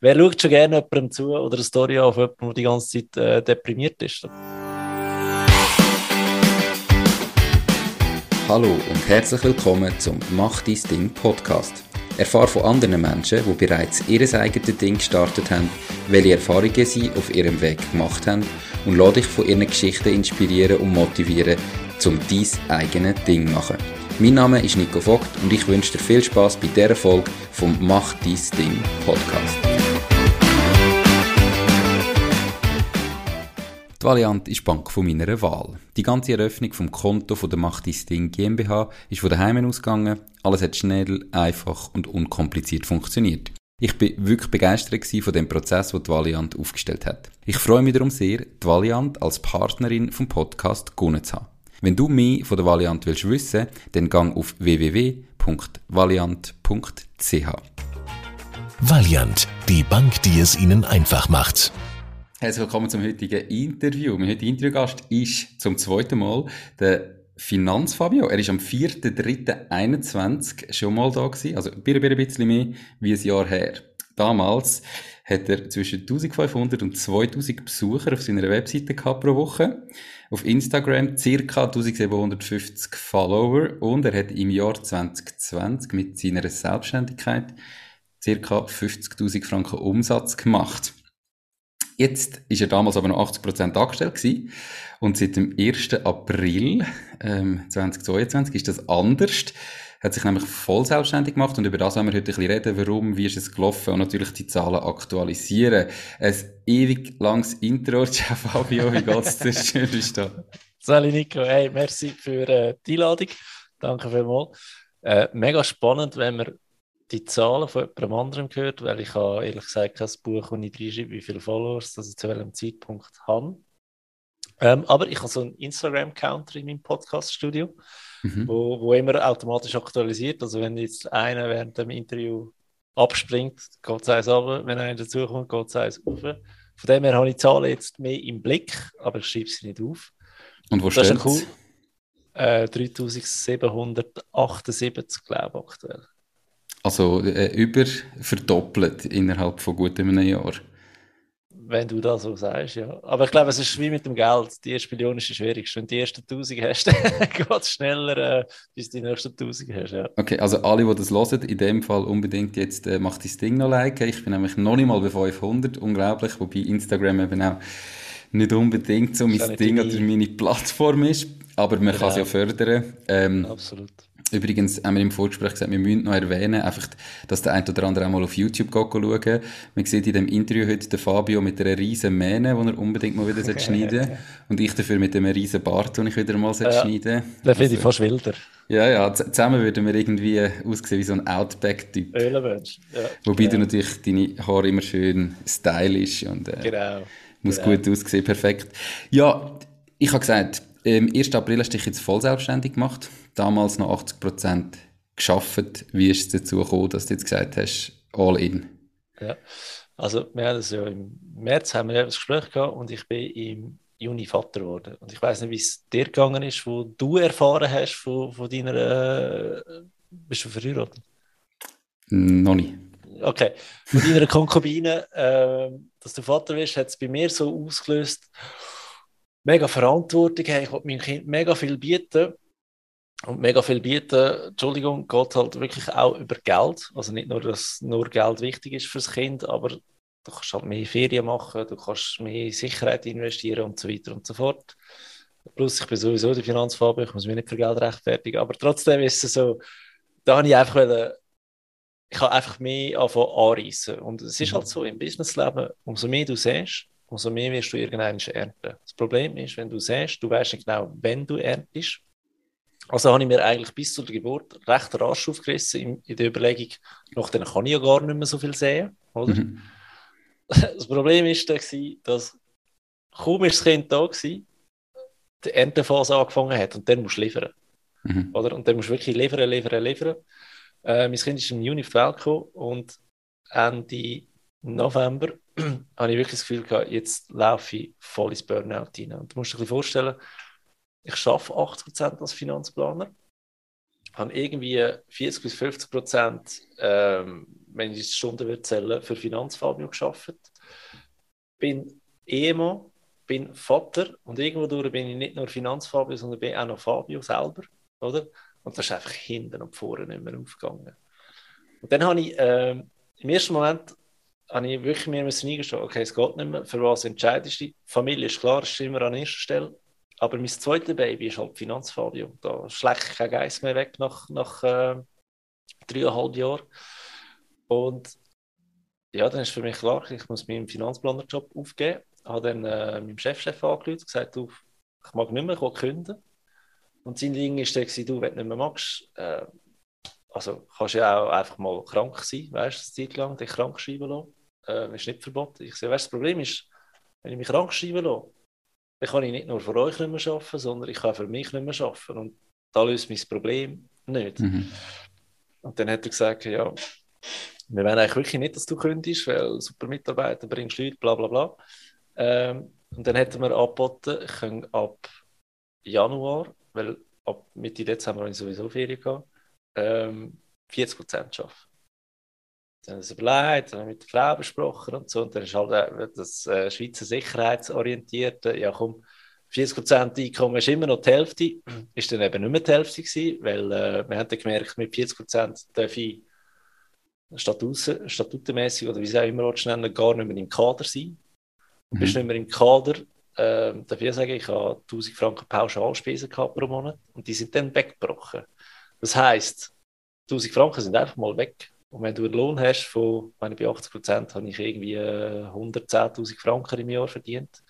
Wer schaut schon gerne jemandem zu oder eine Story auf jemanden, der die ganze Zeit äh, deprimiert ist? Hallo und herzlich willkommen zum Mach dein Ding Podcast. Erfahre von anderen Menschen, die bereits ihr eigenes Ding gestartet haben, welche Erfahrungen sie auf ihrem Weg gemacht haben und lade dich von ihren Geschichten inspirieren und motivieren, um dein eigenes Ding zu machen. Mein Name ist Nico Vogt und ich wünsche dir viel Spaß bei dieser Folge vom Mach dein Ding Podcast. Die Valiant ist Bank von meiner Wahl. Die ganze Eröffnung vom Konto von der Macht dein Ding GmbH ist von daheim ausgegangen. Alles hat schnell, einfach und unkompliziert funktioniert. Ich bin wirklich begeistert von dem Prozess, den die Valiant aufgestellt hat. Ich freue mich darum sehr, die Valiant als Partnerin vom Podcast gewonnen zu haben. Wenn du mehr von der Valiant willst wissen, dann gang auf www.valiant.ch. Valiant, die Bank, die es Ihnen einfach macht. Herzlich willkommen zum heutigen Interview. Mein heutiger Interviewgast ist zum zweiten Mal der Finanzfabio. Er ist am 4.3.21 schon mal da gewesen, also ein bisschen mehr wie ein Jahr her. Damals hat er zwischen 1500 und 2000 Besucher auf seiner Webseite gehabt pro Woche. Auf Instagram circa 1750 Follower und er hat im Jahr 2020 mit seiner Selbstständigkeit circa 50.000 Franken Umsatz gemacht. Jetzt ist er damals aber noch 80% angestellt gewesen. Und seit dem 1. April ähm, 2022 ist das anders. Hat sich nämlich voll selbstständig gemacht und über das wollen wir heute ein bisschen reden. Warum, wie ist es gelaufen und natürlich die Zahlen aktualisieren. Ein ewig langes Intro, Ciao Fabio, wie geht's dir? Schön, bist du. Sali Nico, hey, merci für äh, die Einladung. Danke vielmals. Äh, mega spannend, wenn man die Zahlen von jemand anderem gehört, weil ich habe ehrlich gesagt kein Buch, wo ich reinschreibe, wie viele Followers das ich zu welchem Zeitpunkt habe. Ähm, aber ich habe so einen Instagram-Counter in meinem Podcast-Studio, mhm. wo, wo immer automatisch aktualisiert. Also wenn jetzt einer während dem Interview abspringt, geht es eins runter. Wenn einer dazukommt, geht es eins rauf. Von dem her habe ich die Zahlen jetzt mehr im Blick, aber ich schreibe sie nicht auf. Und wo steht cool. Äh, 3778, glaube ich, aktuell. Also äh, über verdoppelt innerhalb von gut einem Jahr. Wenn du das so sagst, ja. Aber ich glaube, es ist wie mit dem Geld. Die erste Million ist das Schwierigste. Wenn du die ersten 1000 hast, geht es schneller, äh, bis du die nächsten 1000 hast. Ja. Okay, also alle, die das hören, in dem Fall unbedingt jetzt äh, macht das Ding noch liken. Ich bin nämlich noch nicht mal bei 500. Unglaublich. Wobei Instagram eben auch nicht unbedingt so mein Ding oder meine Plattform ist. Aber man genau. kann es ja fördern. Ähm, Absolut. Übrigens haben wir im Vorgespräch gesagt, wir müssen noch erwähnen, einfach, dass der ein oder andere auch mal auf YouTube schauen Man sieht in dem Interview heute den Fabio mit einer riesen Mähne, die er unbedingt mal wieder okay. schneiden Und ich dafür mit einem riesen Bart, den ich wieder mal ja, schneiden Den finde ich also, fast wilder. Ja, ja, zusammen würden wir irgendwie aussehen wie so ein Outback-Typ. Ölenmensch, ja. Wobei genau. du natürlich deine Haare immer schön stylisch und äh, genau. muss genau. gut aussehen, perfekt. Ja, ich habe gesagt, im 1. April hast du dich jetzt voll selbstständig gemacht damals noch 80 Prozent geschafft. Wie ist es dazu gekommen, dass du jetzt gesagt hast, all in? Ja, also wir haben das ja im März haben wir das Gespräch gehabt und ich bin im Juni Vater geworden. Und ich weiß nicht, wie es dir gegangen ist, wo du erfahren hast von, von deiner. Äh, bist du verheiratet? Noch nicht. Okay. Von deiner Konkubine, äh, dass du Vater wirst, hat es bei mir so ausgelöst. Mega Verantwortung, hey, ich wollte meinem Kind mega viel bieten und mega viel bieten, Entschuldigung, geht halt wirklich auch über Geld. Also nicht nur, dass nur Geld wichtig ist fürs Kind, aber du kannst halt mehr Ferien machen, du kannst mehr Sicherheit investieren und so weiter und so fort. Plus, ich bin sowieso der Finanzfaber, ich muss mich nicht für Geld rechtfertigen, aber trotzdem ist es so, da habe ich einfach wollen, ich habe einfach mehr anfangen anreissen. Und es ist halt so im Businessleben, umso mehr du siehst, umso mehr wirst du irgendwann ernten. Das Problem ist, wenn du siehst, du weißt nicht genau, wenn du erntest, also habe ich mir eigentlich bis zur Geburt recht rasch aufgerissen in, in der Überlegung, nach dann kann ich ja gar nicht mehr so viel sehen, oder? Mhm. Das Problem ist dass kaum ist das Kind da gewesen, die Erntephase angefangen hat und dann musst du liefern. Mhm. Oder? Und dann musst du wirklich liefern, liefern, liefern. Äh, mein Kind ist im Juni auf die Welt gekommen und Ende November habe ich wirklich das Gefühl gehabt, jetzt laufe ich voll ins Burnout rein. Und du musst dir ein bisschen vorstellen, ich arbeite 80% als Finanzplaner, habe irgendwie 40 bis 50% ähm, wenn ich die Stunden zählen, für Finanzfabio geschafft. Bin Ehemann, bin Vater und irgendwo durch bin ich nicht nur Finanzfabio, sondern bin auch noch Fabio selber, oder? Und das ist einfach hinten und vorne nicht mehr aufgegangen. Und dann habe ich äh, im ersten Moment habe ich wirklich mir eingestehen, okay, es geht nicht mehr, für was entscheidest du? Familie ist klar, ist immer an erster Stelle. Aber mein zweites Baby ist halt Finanzfabio. Da schlägt kein Geist mehr weg nach, nach äh, dreieinhalb Jahren. Und ja, dann ist für mich klar, ich muss meinen Finanzplanerjob aufgeben. Ich habe dann äh, meinem Chefchef angerufen und gesagt, du, ich mag nicht mehr, ich will künden. Und sein Ding ist dann, du, wenn du nicht mehr magst, äh, also kannst du ja auch einfach mal krank sein, weißt du, eine Zeit lang dich krank schreiben lassen. Äh, ist nicht verboten. Ich sage, weißt, das Problem ist, wenn ich mich krank schreiben lasse, dann kann ich nicht nur für euch nicht mehr arbeiten, sondern ich kann für mich nicht mehr arbeiten. Und da löst mein Problem nicht. Mhm. Und dann hat er gesagt, ja, wir wollen eigentlich wirklich nicht, dass du kündigst, weil super Mitarbeiter bringst Leute, bla bla bla. Ähm, und dann hätten wir angeboten, ich kann ab Januar, weil ab Mitte Dezember habe ich sowieso Ferien gehabt, ähm, 40 Prozent arbeiten. Dann haben sie überlegt, dann mit der Frau besprochen und so. Und dann ist halt äh, das äh, Schweizer Sicherheitsorientierte, ja komm, 40% Einkommen ist immer noch die Hälfte, ist dann eben nicht mehr die Hälfte gewesen, weil äh, wir haben dann gemerkt, mit 40% darf ich statutenmäßig oder wie sie auch immer nennen, gar nicht mehr im Kader sein. Du mhm. bist nicht mehr im Kader, äh, darf ich sagen, ich habe 1000 Franken Pauschalspesen gehabt pro Monat und die sind dann weggebrochen. Das heisst, 1000 Franken sind einfach mal weg. Und wenn du einen Lohn hast von, meine, bei 80 Prozent habe ich irgendwie 110.000 äh, Franken im Jahr verdient.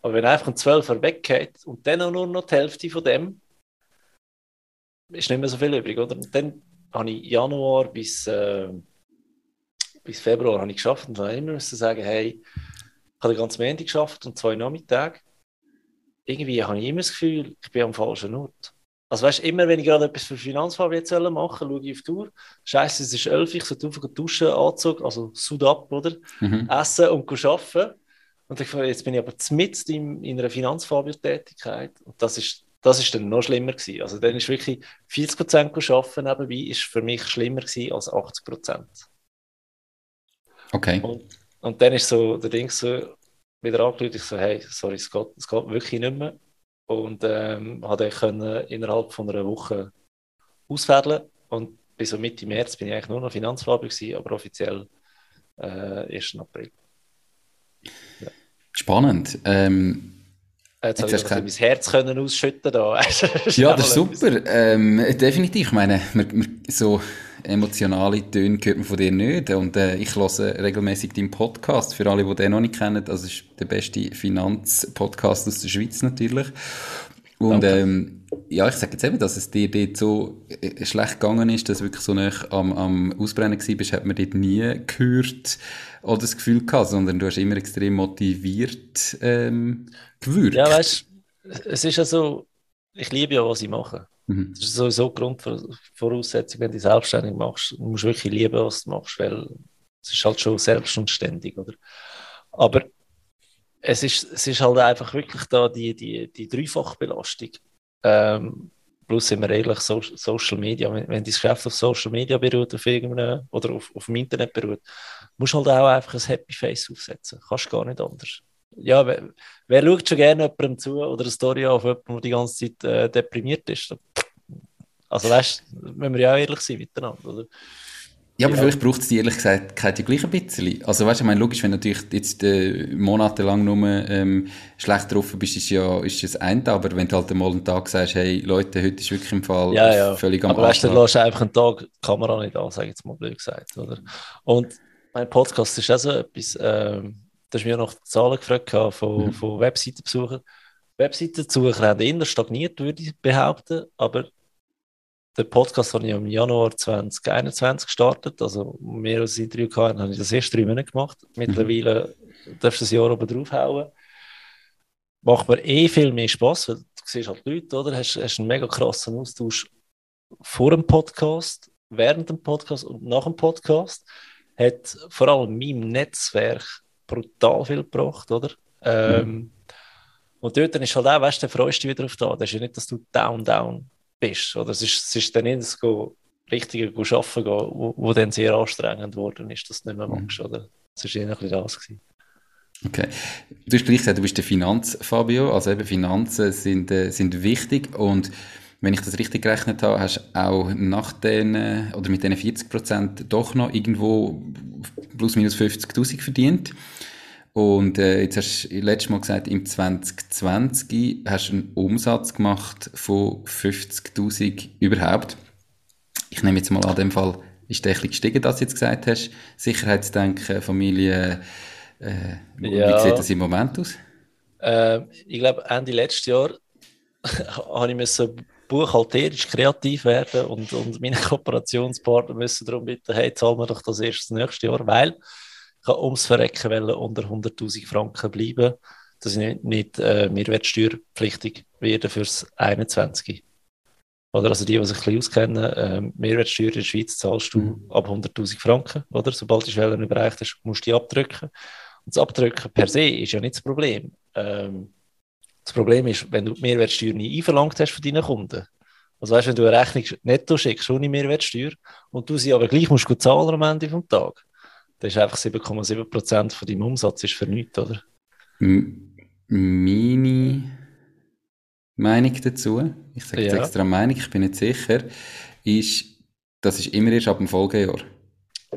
Aber wenn einfach ein 12er weggeht und dann auch nur noch die Hälfte von dem, ist nicht mehr so viel übrig, oder? Und dann habe ich Januar bis, äh, bis Februar habe ich geschafft und dann immer müssen sagen, hey, ich habe den ganzen Montag geschafft und zwei Nachmittage. Irgendwie habe ich immer das Gefühl, ich bin am falschen Ort. Also weißt immer, wenn ich gerade etwas für Finanzfahrrad machen schaue ich auf die Uhr. Scheiße, es ist elf, ich sollte einfach duschen, Anzug, also Suit ab, oder? Mhm. Essen und arbeiten. Und ich jetzt bin ich aber mitten in, in einer Finanzfahrrad-Tätigkeit. Und das ist, das ist dann noch schlimmer gewesen. Also dann ist wirklich 40 Prozent arbeiten nebenbei, ist für mich schlimmer gewesen als 80 Prozent. Okay. Und, und dann ist so der Ding so wieder angelötet, ich so, hey, sorry, es geht, es geht wirklich nicht mehr und ähm, habe können innerhalb von einer Woche ausfädeln und bis Mitte März bin ich eigentlich nur noch Finanzfabrik aber offiziell äh, 1. April. Ja. Spannend. Ähm, Jetzt, jetzt habe ich mein Herz können ausschütten da. ja, das ist super. Ähm, definitiv. Ich meine, wir, wir, so emotionale Töne hört man von dir nicht. Und äh, ich höre regelmäßig deinen Podcast. Für alle, die den noch nicht kennen, das ist der beste Finanzpodcast aus der Schweiz natürlich. Und ähm, ja, ich sage jetzt eben, dass es dir dort so äh, schlecht gegangen ist, dass du wirklich so nah am, am Ausbrennen bist, hat man dort nie gehört oder das Gefühl gehabt, sondern du hast immer extrem motiviert ähm, gewürgt. Ja, weißt du, es ist ja so, ich liebe ja, was ich mache. Mhm. Das ist sowieso die Grundvoraussetzung, wenn du selbstständig machst. Du musst wirklich lieben, was du machst, weil es ist halt schon selbst und ständig, oder? Aber es ist, es ist halt einfach wirklich da die, die, die Dreifachbelastung. Ähm, plus sind wir ehrlich, so, Social Media, wenn, wenn dein Geschäft auf Social Media beruht auf oder auf, auf dem Internet beruht, musst du halt auch einfach ein Happy Face aufsetzen. Kannst gar nicht anders ja, wer, wer schaut schon gerne jemandem zu oder eine Story auf jemanden, der die ganze Zeit äh, deprimiert ist? Also weißt müssen wir ja auch ehrlich sein miteinander, oder? Ja, aber ja. vielleicht braucht es die ehrlich gesagt ja gleich ein bisschen. Also weißt du, ich meine, logisch, wenn du natürlich jetzt äh, monatelang nur ähm, schlecht drauf bist, ist ja ist das eine, aber wenn du halt einmal einen Tag sagst, hey Leute, heute ist wirklich im Fall ja, ja. völlig am Aber weißt du, du lässt einfach einen Tag die Kamera nicht an, sage ich jetzt mal blöd gesagt, oder? Und mein Podcast ist auch so etwas, ähm, Du hast mir noch Zahlen gefragt von, mhm. von Webseitenbesuchern. Webseitenbesucher haben eher stagniert, würde ich behaupten, aber der Podcast habe ich im Januar 2021 gestartet, also mehr als ein Interview gehabt, habe ich das erst drei Monate gemacht. Mittlerweile mhm. darfst du das Jahr oben draufhauen. Macht mir eh viel mehr Spaß, weil du siehst halt Leute, oder? Hast, hast einen mega krassen Austausch vor dem Podcast, während dem Podcast und nach dem Podcast. Hat vor allem meinem Netzwerk brutal viel gebracht, oder? Ähm, mhm. Und dort ist halt auch, weißt du, freust du dich wieder auf da. Das ist ja nicht, dass du down, down bist. Oder es ist, es ist dann nicht, dass du Richtige arbeiten gehen, wo, wo dann sehr anstrengend geworden ist, dass du nicht mehr Mhm. magst, oder? Das war eher ein bisschen das. Gewesen. Okay. Du hast gleich gesagt, du bist der Finanz-Fabio, also eben Finanzen sind, äh, sind wichtig und wenn ich das richtig gerechnet habe, hast du auch nach den, äh, oder mit diesen 40 Prozent doch noch irgendwo plus minus 50'000 verdient. Und äh, jetzt hast du letztes Mal gesagt, im 2020 hast du einen Umsatz gemacht von 50'000 überhaupt. Ich nehme jetzt mal an dem Fall, ist der ein bisschen gestiegen, dass du jetzt gesagt hast, Sicherheitsdenken, Familie, äh, Ja. wie sieht das im Moment aus? Ähm, ich glaube, Ende letztes Jahr habe ich müssen buchhalterisch kreativ werden und, und meine Kooperationspartner müssen darum bitten, hey, zahlen wir doch das erst das nächste Jahr, weil habe ums Verrecken wollen unter 100'000 Franken bleiben, dass ich nicht, nicht äh, mehrwertsteuerpflichtig werde fürs 21. Oder also die, die sich ein bisschen auskennen, äh, Mehrwertsteuer in der Schweiz zahlst du Mhm. ab 100'000 Franken, oder? Sobald die Schwelle erreicht hast, musst du die abdrücken. Und das Abdrücken per se ist ja nicht das Problem. Ähm, das Problem ist, wenn du die Mehrwertsteuer nie einverlangt hast von deinen Kunden. Also weißt, wenn du eine Rechnung netto schickst ohne Mehrwertsteuer und du sie aber gleich musst gut zahlen am Ende des Tages, dann ist einfach 7,7% von deinem Umsatz ist für nichts, oder? M meine Meinung dazu, ich sage jetzt Ja. extra Meinung, ich bin nicht sicher, ist, das ist immer erst ab dem Folgejahr.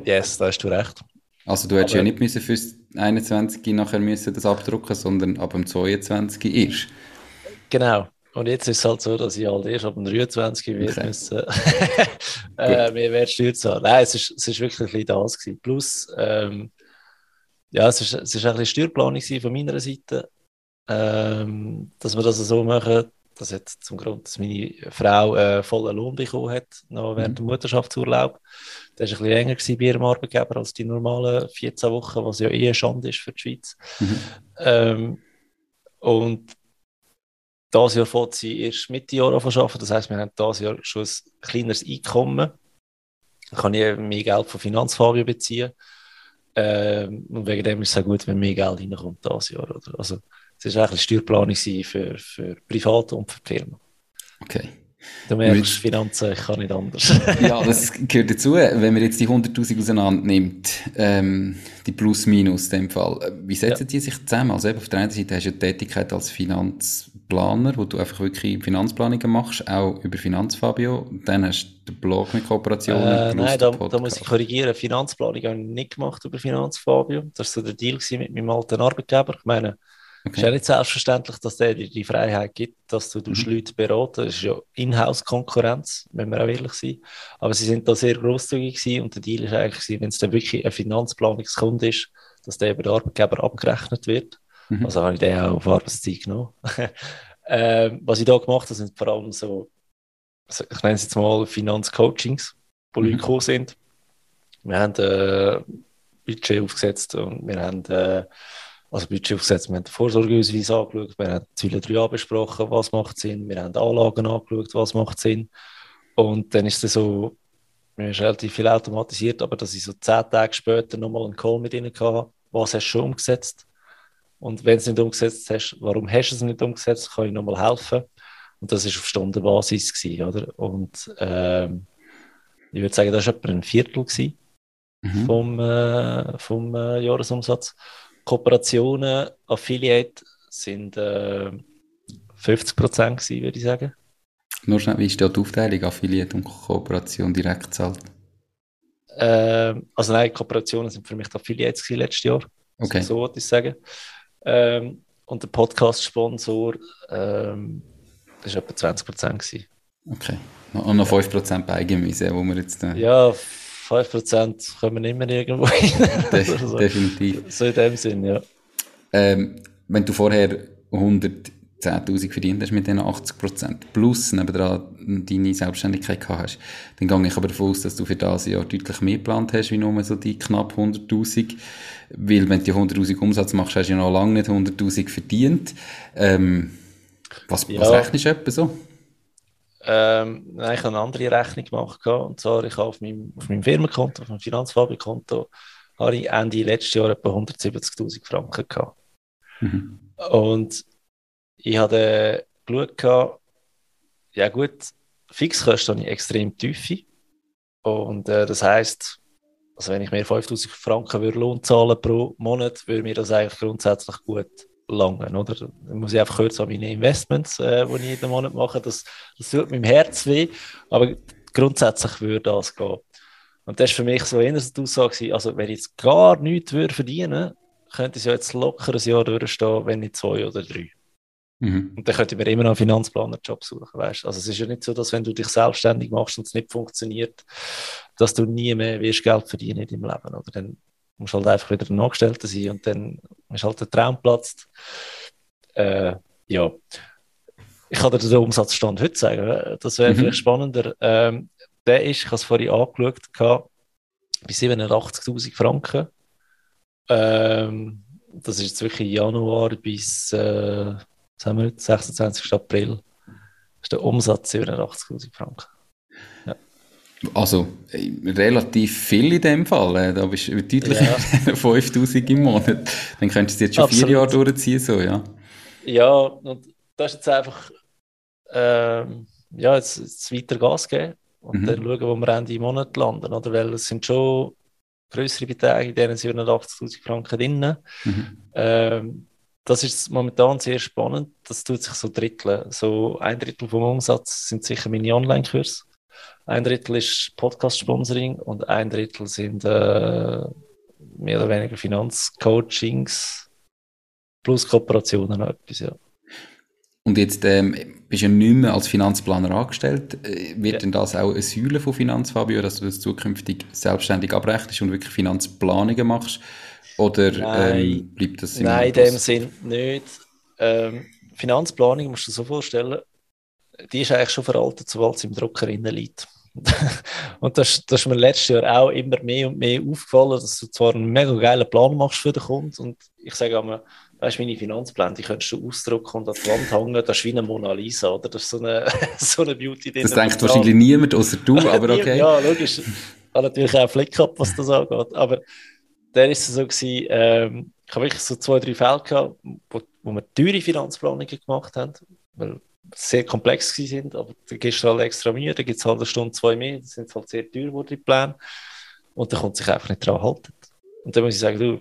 Yes, da hast du recht. Also du hättest Aber- ja nicht müssen fürs 21 nachher müssen das abdrucken, sondern ab dem 22 erst. Genau. Und jetzt ist es halt so, dass ich halt erst ab dem 23 wird Okay. müssen äh, Mehrwertsteuer zahlen. Nein, es ist, es ist wirklich ein das gewesen. Plus, ähm, ja, es ist, es ist ein bisschen Steuerplanung von meiner Seite, ähm, dass wir das so machen. Das hat zum Grund, dass meine Frau äh, vollen Lohn bekommen hat, noch während dem Mutterschaftsurlaub. Das war ein bisschen enger gewesen bei ihrem Arbeitgeber als die normalen 14 Wochen, was ja eh eine Schande ist für die Schweiz. Mhm. Ähm, und dieses Jahr fängt sie erst Mitte Jahr an arbeiten. Das heisst, wir haben dieses Jahr schon ein kleineres Einkommen. Dann kann ich mehr Geld von Finanzfabio beziehen. Ähm, und wegen dem ist es auch gut, wenn mehr Geld reinkommt dieses Jahr. Oder? Also, es war eigentlich Steuerplanung gewesen für, für Private und für die Firma. Okay. Du merkst, Mit- Finanzen, ich kann nicht anders. Ja, das gehört dazu. Wenn man jetzt die 100'000 auseinander nimmt, ähm, die Plus-Minus in dem Fall, wie setzen die sich zusammen? Also eben auf der einen Seite hast du ja die Tätigkeit als Finanzplaner, wo du einfach wirklich Finanzplanungen machst, auch über Finanzfabio. Dann hast du den Blog mit Kooperationen. Äh, nein, da, da muss ich korrigieren. Finanzplanung habe ich nicht gemacht über Finanzfabio. Das war so der Deal mit meinem alten Arbeitgeber. Ich meine, es ist ja nicht selbstverständlich, dass der dir die Freiheit gibt, dass du mhm. Leute beraten. Das ist ja Inhouse-Konkurrenz, wenn wir auch ehrlich sind. Aber sie sind da sehr grosszügig gewesen und der Deal ist eigentlich, wenn es dann wirklich ein Finanzplanungskunde ist, dass der über den Arbeitgeber abgerechnet wird. Mhm. Also habe ich den auch auf Arbeitszeit genommen. ähm, was ich da gemacht habe, sind vor allem so, ich nenne es jetzt mal Finanzcoachings, Leute Mhm. gekommen sind. Wir haben äh, Budget aufgesetzt und wir haben äh, also Budget aufgesetzt, wir haben den Vorsorgeausweis angeschaut, wir haben Ziele 3a besprochen, was macht Sinn, wir haben Anlagen angeschaut, was macht Sinn. Und dann ist es so, wir haben relativ viel automatisiert, aber dass ich so zehn Tage später nochmal einen Call mit ihnen hatte, was hast du schon umgesetzt? Und wenn du es nicht umgesetzt hast, warum hast du es nicht umgesetzt? Kann ich nochmal helfen? Und das war auf Stundenbasis, gewesen, oder? Und ähm, ich würde sagen, das war etwa ein Viertel gewesen Mhm. vom, äh, vom äh, Jahresumsatz. Kooperationen, Affiliate sind äh, 50 Prozent gewesen, würde ich sagen. Nur schnell, wie ist da die Aufteilung? Affiliate und Kooperation direkt zahlt? Ähm, also nein, Kooperationen sind für mich die Affiliates letztes Jahr. Okay. So wollte ich sagen. Ähm, und der Podcast-Sponsor ähm, das war etwa 20 Prozent. gewesen. Okay. Und noch 5% bei Eigengemüse, wo wir jetzt äh, Ja, 5 Prozent kommen immer irgendwo hin. de so. definitiv. so in dem Sinn, ja. Ähm, wenn du vorher 110.000 verdient hast mit diesen 80% plus nebendran deine Selbstständigkeit gehabt hast, dann gehe ich aber davon aus, dass du für das Jahr deutlich mehr geplant hast, wie nur so die knapp 100.000. Weil wenn du die 100.000 Umsatz machst, hast du ja noch lange nicht 100.000 verdient. Ähm, was, was Ja. rechnest du etwa so? Ähm, nein, ich habe eine andere Rechnung gemacht. Und zwar, ich habe auf meinem, auf meinem Firmenkonto, auf meinem Finanzfabrikkonto, habe ich Ende letztes Jahr etwa 170.000 Franken gehabt. Mhm. Und ich habe geschaut, ja gut, Fixkosten habe ich extrem tiefe. Und äh, das heisst, also wenn ich mir 5000 Franken würde Lohn zahlen pro Monat, würde mir das eigentlich grundsätzlich gut langen, oder? Dann muss ich einfach kurz an meine Investments, äh, die ich jeden Monat mache, das, das tut meinem Herz weh, aber grundsätzlich würde das gehen. Und das ist für mich so die Aussage, also wenn ich jetzt gar nichts würde verdienen könnte ich ja jetzt locker ein Jahr durchstehen, wenn nicht zwei oder drei. Mhm. Und dann könnte ich mir immer noch einen Finanzplanerjob suchen, weißt Also es ist ja nicht so, dass wenn du dich selbstständig machst und es nicht funktioniert, dass du nie mehr wirst Geld verdienen in deinem Leben, oder? Dann musst du halt einfach wieder ein Angestellter sein und dann ist halt der Traum platzt. Äh, ja, ich kann dir den Umsatzstand heute sagen, das wäre mhm. vielleicht spannender. Ähm, der ist, ich habe es vorhin angeschaut, bei 87.000 Franken. Ähm, das ist jetzt wirklich Januar bis äh, haben wir jetzt, 26. April. Ist der Umsatz 87.000 Franken. Ja. Also äh, relativ viel in dem Fall. Äh, da bist du deutlich ja. 5000 im Monat. Dann könntest du jetzt schon Absolut. vier Jahre durchziehen. So, ja. ja, und das ist jetzt einfach ähm, ja, jetzt, jetzt weiter Gas geben und mhm. dann schauen, wo wir Ende Monat landen. Oder? Weil es sind schon größere Beträge, in denen 780.000 Franken drin. Mhm. Ähm, das ist momentan sehr spannend. Das tut sich so dritteln. So ein Drittel vom Umsatz sind sicher meine Online-Kurse. Ein Drittel ist Podcast-Sponsoring und ein Drittel sind äh, mehr oder weniger Finanzcoachings plus Kooperationen noch etwas, ja. Und jetzt ähm, bist du ja nicht mehr als Finanzplaner angestellt. Äh, wird ja. denn das auch eine Säule von Finanzfabio, dass du das zukünftig selbstständig abrechnest und wirklich Finanzplanungen machst? Oder ähm, bleibt das im Nein, in dem Sinn nicht. Ähm, Finanzplanung musst du dir so vorstellen, die ist eigentlich schon veraltet, sobald es im Drucker liegt. und das, das ist mir letztes Jahr auch immer mehr und mehr aufgefallen, dass du zwar einen mega geilen Plan machst für den Kunden und ich sage einmal, weißt du, meine Finanzpläne, die könntest du ausdrucken und an die Wand hängen, das ist wie eine Mona Lisa, oder? Das ist so eine, so eine Beauty. Das denkt wahrscheinlich niemand, außer du, aber okay. ja, logisch. Ich habe natürlich auch einen Flick gehabt, was das angeht, aber dann ist es so gewesen, ähm, ich habe wirklich so zwei, drei Fälle gehabt, wo, wo wir teure Finanzplanungen gemacht haben, weil sehr komplex sind, aber da gehst du halt extra Mühe, da gibt es halt eine Stunde, zwei mehr, das sind halt sehr teuer geworden, die Pläne, und da kommt sich einfach nicht dran halten. Und dann muss ich sagen, du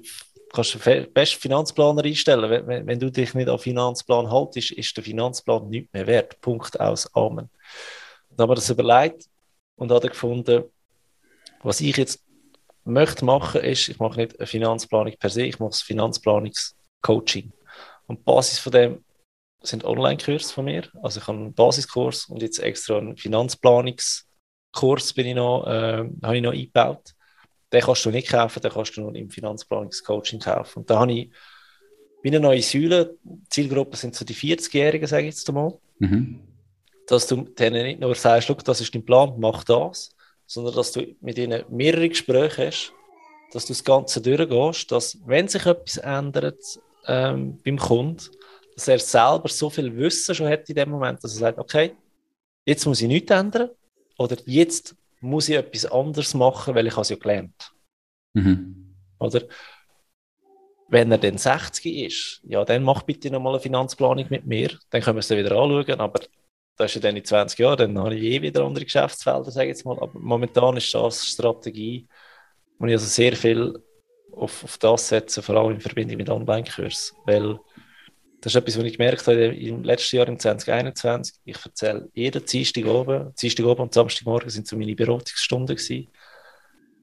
kannst den besten Finanzplaner einstellen, wenn, wenn, wenn, du dich nicht an Finanzplan haltest, ist der Finanzplan nicht mehr wert. Punkt aus, Amen. Dann haben wir das überlegt und haben gefunden, was ich jetzt möchte machen, ist, ich mache nicht eine Finanzplanung per se, ich mache das Finanzplanungscoaching. Und die Basis von dem sind Online-Kurse von mir. Also ich habe einen Basiskurs und jetzt extra einen Finanzplanungskurs bin ich noch, äh, habe ich noch eingebaut. Den kannst du nicht kaufen, den kannst du nur im Finanzplanungscoaching kaufen. Und da habe ich wie eine neue Säule. Zielgruppe sind so die 40-Jährigen, sage ich jetzt einmal. Mhm. Dass du denen nicht nur sagst, das ist dein Plan, mach das, sondern dass du mit ihnen mehrere Gespräche hast, dass du das Ganze durchgehst, dass, wenn sich etwas ändert ähm, beim Kunden, dass er selber so viel Wissen schon hat in dem Moment, dass er sagt, okay, jetzt muss ich nichts ändern oder jetzt muss ich etwas anderes machen, weil ich es ja gelernt mhm. Oder wenn er dann 60 ist, ja, dann mach bitte nochmal eine Finanzplanung mit mir, dann können wir es dann wieder anschauen, aber das ist ja dann in 20 Jahren, dann habe ich eh wieder andere Geschäftsfelder, sage ich jetzt mal. Aber momentan ist das Strategie, wo ich also sehr viel auf, auf das setze, vor allem in Verbindung mit Online-Kursen. Weil das ist etwas, was ich gemerkt habe im letzten Jahr, im 2021. Ich erzähle jeden Dienstag oben, Dienstag oben und Samstagmorgen sind so meine Beratungsstunden gewesen.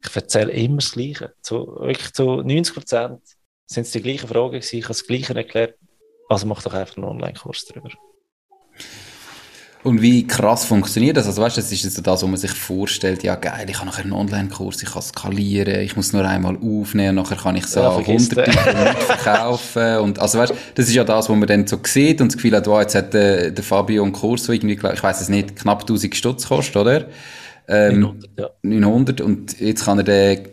Ich erzähle immer das Gleiche. So, wirklich zu 90 Prozent sind es die gleichen Fragen gewesen. Ich habe das Gleiche erklärt. Also mach doch einfach einen Online-Kurs darüber. Und wie krass funktioniert das? Also weißt, das ist so das, was man sich vorstellt, ja geil, ich habe nachher einen Online-Kurs, ich kann skalieren, ich muss nur einmal aufnehmen, nachher kann ich so ja, hunderte verkaufen und also weißt, das ist ja das, was man dann so sieht und das Gefühl hat, wow, jetzt hat der, der Fabio einen Kurs, so irgendwie, ich weiß es nicht, knapp 1000 Stutz kostet, oder? Ähm, 900, ja. 900 und jetzt kann er den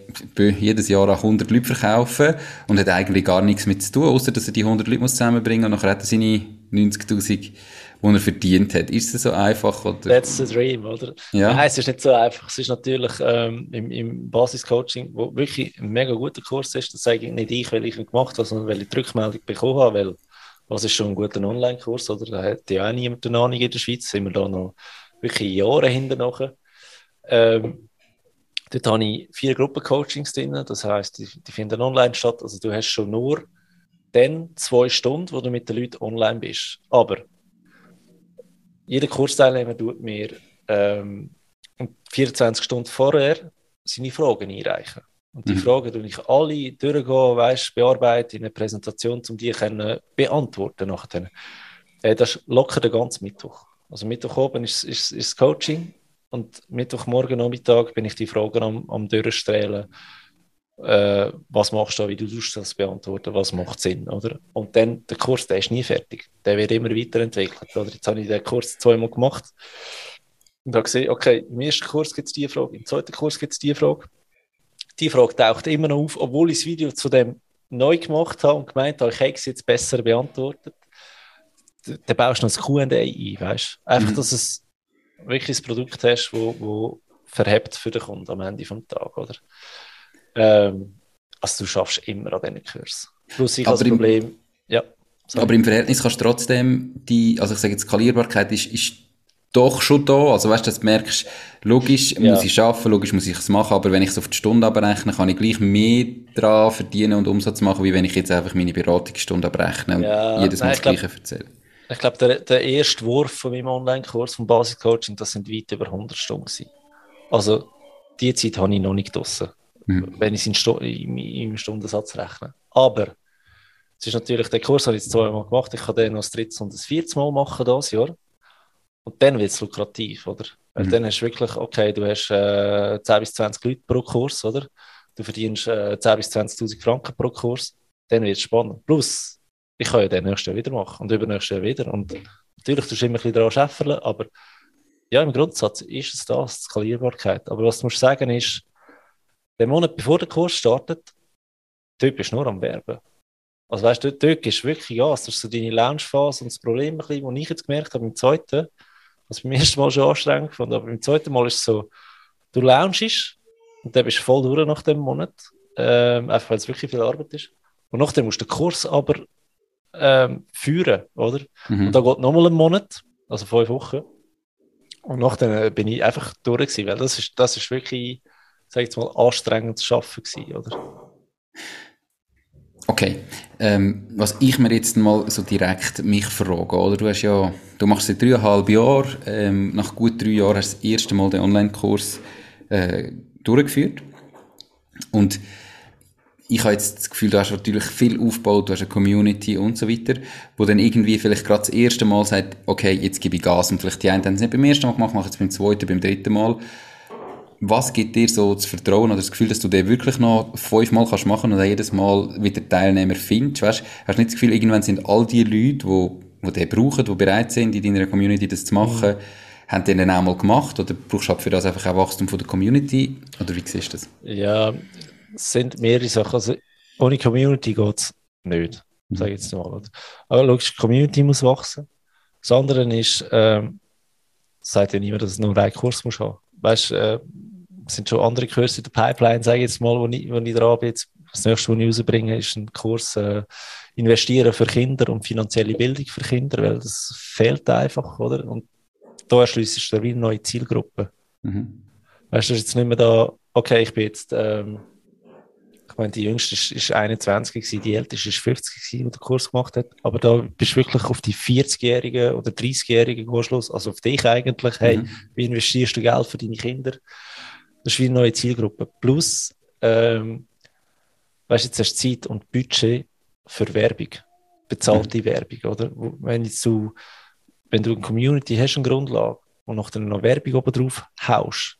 jedes Jahr auch 100 Leute verkaufen und hat eigentlich gar nichts mit zu tun, außer dass er die 100 Leute muss zusammenbringen und nachher hat er seine 90'000 die er verdient hat. Ist es so einfach? Oder? That's the dream, oder? Ja. Nein, es ist nicht so einfach. Es ist natürlich ähm, im, im Basiscoaching, wo wirklich ein mega guter Kurs ist, das sage ich nicht ich, weil ich ihn gemacht habe, sondern weil ich die Rückmeldung bekommen habe, weil was ist schon ein guter Online-Kurs, oder? Da hat ja auch niemand eine Ahnung in der Schweiz, sind wir da noch wirklich Jahre hinten nachher. Ähm, Dort habe ich vier Gruppencoachings drin, das heisst, die, die finden online statt. Also du hast schon nur dann zwei Stunden, wo du mit den Leuten online bist. Aber jeder Kursteilnehmer tut mir ähm, 24 Stunden vorher seine Fragen einreichen. Und die mhm. Fragen tue ich alle durchgehen, weißt, bearbeiten in einer Präsentation, um die können beantworten nachher. Äh, das ist locker der ganze Mittwoch. Also Mittwoch oben ist, ist, ist das Coaching und Mittwochmorgen Nachmittag bin ich die Fragen am, am durchstrahlen. Äh, was machst du, wie du das beantworten, was macht Sinn, oder? Und dann, der Kurs, der ist nie fertig. Der wird immer weiterentwickelt, oder? Jetzt habe ich den Kurs zweimal gemacht und habe gesehen, okay, im ersten Kurs gibt es die Frage, im zweiten Kurs gibt es die Frage. Die Frage taucht immer noch auf, obwohl ich das Video zu dem neu gemacht habe und gemeint habe, ich hätte es jetzt besser beantwortet. Dann baust du noch das Q&A ein, weißt du? Einfach, mhm. dass es wirklich ein Produkt hast, wo, wo verhebt für den Kunden am Ende des Tages, oder? Ähm, also du schaffst immer an diesen Kurs. Plus ich das Problem, ja. Sorry. Aber im Verhältnis kannst du trotzdem die, also ich sage jetzt, Skalierbarkeit ist, ist doch schon da. Also weißt du, das merkst logisch ja. muss ich arbeiten, logisch muss ich es machen, aber wenn ich es auf die Stunde abrechne, kann ich gleich mehr daran verdienen und Umsatz machen, wie wenn ich jetzt einfach meine Beratungsstunde abrechne und ja, jedes Mal das Gleiche erzähle. Ich glaube, der, der erste Wurf von meinem Online-Kurs vom Basiscoaching, das sind weit über 100 Stunden gewesen. Also, die Zeit habe ich noch nicht draussen, mhm. wenn ich es in, im Stundensatz rechne. Aber, es ist natürlich, der Kurs habe ich jetzt zweimal gemacht, ich kann den noch das dritte und das vierte Mal machen dieses Jahr. Und dann wird es lukrativ, oder? Weil mhm. dann hast du wirklich, okay, du hast äh, 10 bis 20 Leute pro Kurs, oder? Du verdienst äh, 10 bis 20.000 Franken pro Kurs, dann wird es spannend. Plus, ich kann ja den nächsten Jahr wieder machen und übernächsten Jahr wieder. Und natürlich tust du immer ein bisschen daran scheffeln, aber ja, im Grundsatz ist es das, die Skalierbarkeit. Aber was du musst sagen ist, den Monat bevor der Kurs startet, dort bist du nur am Werben. Also weißt du, dort, ist wirklich Gas. Das ist so deine Launchphase und das Problem, das ich jetzt gemerkt habe, im zweiten, was beim ersten Mal schon anstrengend fand, aber beim zweiten Mal ist es so, du launchst und dann bist du voll durch nach dem Monat, ähm, einfach weil es wirklich viel Arbeit ist. Und nachdem musst du den Kurs aber ähm, führen, oder? Mhm. Und da geht nochmal ein Monat, also fünf Wochen. Und nachdem äh, bin ich einfach durch gewesen, weil das ist, das ist wirklich, sag ich jetzt mal, anstrengendes Arbeiten gewesen, oder? Okay, ähm, was ich mir jetzt mal so direkt mich frage, oder? Du hast ja, du machst seit dreieinhalb Jahren, ähm, nach gut drei Jahren hast du das erste Mal den Online-Kurs äh, durchgeführt. Und ich habe jetzt das Gefühl, du hast natürlich viel aufgebaut, du hast eine Community und so weiter, wo dann irgendwie vielleicht gerade das erste Mal sagt, okay, jetzt gebe ich Gas und vielleicht die einen haben es nicht beim ersten Mal gemacht, machen es beim zweiten, beim dritten Mal was gibt dir so das Vertrauen oder das Gefühl, dass du den wirklich noch fünfmal kannst machen und jedes Mal wieder Teilnehmer findest? Weißt, hast du nicht das Gefühl, irgendwann sind all die Leute, die, die den brauchen, die bereit sind, in deiner Community das zu machen, mhm. haben den dann auch mal gemacht oder brauchst du halt für das einfach auch Wachstum von der Community? Oder wie siehst du das? Ja, es sind mehrere Sachen. Also, ohne Community geht es nicht, mhm. sage ich jetzt mal. Aber logisch, die Community muss wachsen. Das andere ist, ähm, sagt ja niemand, dass es nur einen Kurs muss haben. Weißt, äh, sind schon andere Kurse in der Pipeline, sage ich jetzt mal, wo ich, wo ich dran bin. Jetzt, das nächste, was ich rausbringe, ist ein Kurs äh, Investieren für Kinder und finanzielle Bildung für Kinder, weil das fehlt einfach, oder? Und da erschließt du wieder neue Zielgruppe. Mhm. Weißt du, jetzt nicht mehr da, okay, ich bin jetzt, ähm, ich meine, die jüngste ist, ist 21 gewesen, die älteste ist 50 gewesen, die den Kurs gemacht hat, aber da bist du wirklich auf die 40-Jährigen oder 30-Jährigen Schluss, also auf dich eigentlich, hey, mhm. wie investierst du Geld für deine Kinder? Das ist wie eine neue Zielgruppe. Plus, ähm, weißt du, jetzt hast du Zeit und Budget für Werbung, bezahlte mhm. Werbung, oder? Wenn, du, wenn du eine Community hast, eine Grundlage und noch noch Werbung oben drauf haust,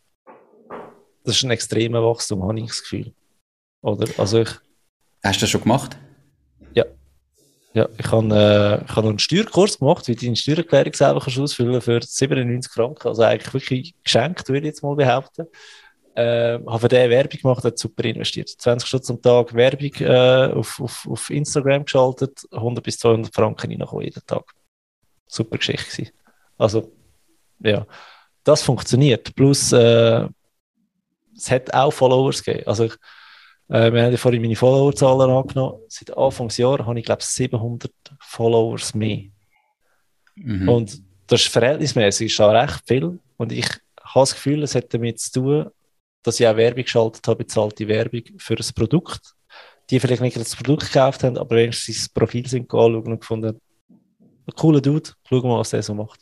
das ist ein extremer Wachstum, habe ich das Gefühl. Oder? Also ich, Hast du das schon gemacht? Ja. Ja, ich habe, äh, ich habe einen Steuerkurs gemacht, wie du deine Steuererklärung selber kannst ausfüllen für 97 Franken. Also eigentlich wirklich geschenkt, würde ich jetzt mal behaupten. Äh, habe für den Werbung gemacht, hat super investiert. 20 Stunden am Tag Werbung äh, auf, auf, auf Instagram geschaltet, 100 bis 200 Franken reinkommen jeden Tag. Super Geschichte gewesen. Also, ja, das funktioniert. Plus, äh, es hat auch Followers gegeben. Also, ich, äh, wir haben ja vorhin meine Followerzahlen angenommen. Seit Anfangsjahr habe ich, glaube ich, 700 Followers mehr. Mhm. Und das ist verhältnismäßig, auch recht viel. Und ich habe das Gefühl, es hat damit zu tun, dass ich auch Werbung geschaltet habe, bezahlte Werbung für ein Produkt. Die vielleicht nicht das Produkt gekauft haben, aber wenigstens sein Profil sind anschauen und gefunden, ein cooler Dude, schauen wir mal, was der so macht.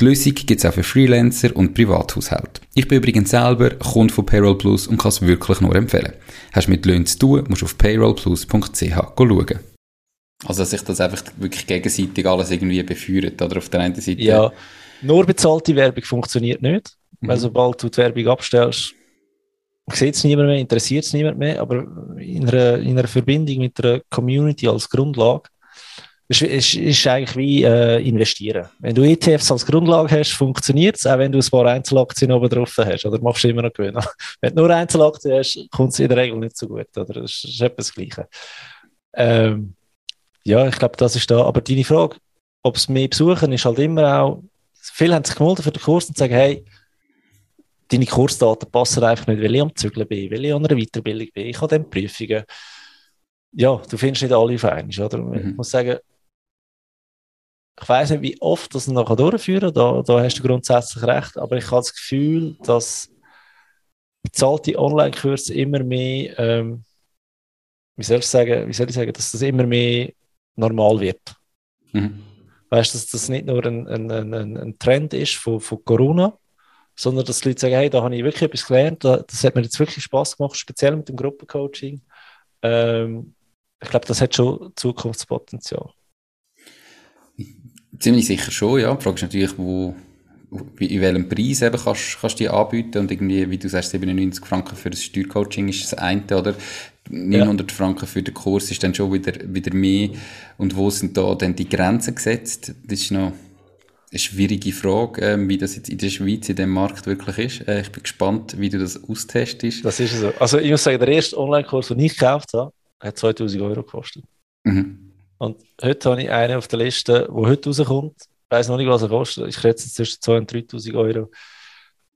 Die Lösung gibt es auch für Freelancer und Privathaushalte. Ich bin übrigens selber Kunde von Payroll Plus und kann es wirklich nur empfehlen. Hast du mit Löhnen zu tun, musst du auf payrollplus.ch schauen. Also, dass sich das einfach wirklich gegenseitig alles irgendwie beführt, oder auf der einen Seite. Ja, nur bezahlte Werbung funktioniert nicht, mhm. weil sobald du die Werbung abstellst, sieht es niemand mehr, interessiert es niemand mehr, aber in einer, in einer Verbindung mit der Community als Grundlage ist, ist, ist eigentlich wie äh, investieren. Wenn du ETFs als Grundlage hast, funktioniert es, auch wenn du ein paar Einzelaktien oben drauf hast, oder machst du immer noch Gewinn. wenn du nur Einzelaktien hast, kommt es in der Regel nicht so gut, oder? Das ist etwas das Gleiche. Ähm, ja, ich glaube, das ist da. Aber deine Frage, ob es mehr besuchen, ist halt immer auch, viele haben sich gemeldet für den Kurs und sagen, hey, deine Kursdaten passen einfach nicht, weil ich am Zügeln bin, weil ich an einer Weiterbildung bin, ich habe dann Prüfungen. Ja, du findest nicht alle auf einmal, oder? Mhm. Ich muss sagen, ich weiß nicht, wie oft das nachher durchführen, da, da hast du grundsätzlich recht, aber ich habe das Gefühl, dass bezahlte Online-Kurse immer mehr, ähm, wie soll ich sagen, wie soll ich sagen, dass das immer mehr normal wird. Mhm. Weißt du, dass das nicht nur ein, ein, ein, ein Trend ist von, von Corona, sondern dass die Leute sagen, hey, da habe ich wirklich etwas gelernt, das hat mir jetzt wirklich Spaß gemacht, speziell mit dem Gruppencoaching. Ähm, ich glaube, das hat schon Zukunftspotenzial. Ziemlich sicher schon, ja. Die Frage ist natürlich, wo, in welchem Preis eben kannst, kannst du die anbieten und irgendwie, wie du sagst, 97 Franken für das Steuercoaching ist das eine oder 900 ja. Franken für den Kurs ist dann schon wieder, wieder mehr und wo sind da dann die Grenzen gesetzt? Das ist noch eine schwierige Frage, ähm, wie das jetzt in der Schweiz, in dem Markt wirklich ist. Äh, ich bin gespannt, wie du das austestest. Das ist so. Also ich muss sagen, der erste Online-Kurs, den ich gekauft habe, hat 2000 Euro gekostet. Mhm. Und heute habe ich einen auf der Liste, der heute rauskommt. Ich weiß noch nicht, was er kostet. Ich schätze zwischen 2.000 und 3.000 Euro.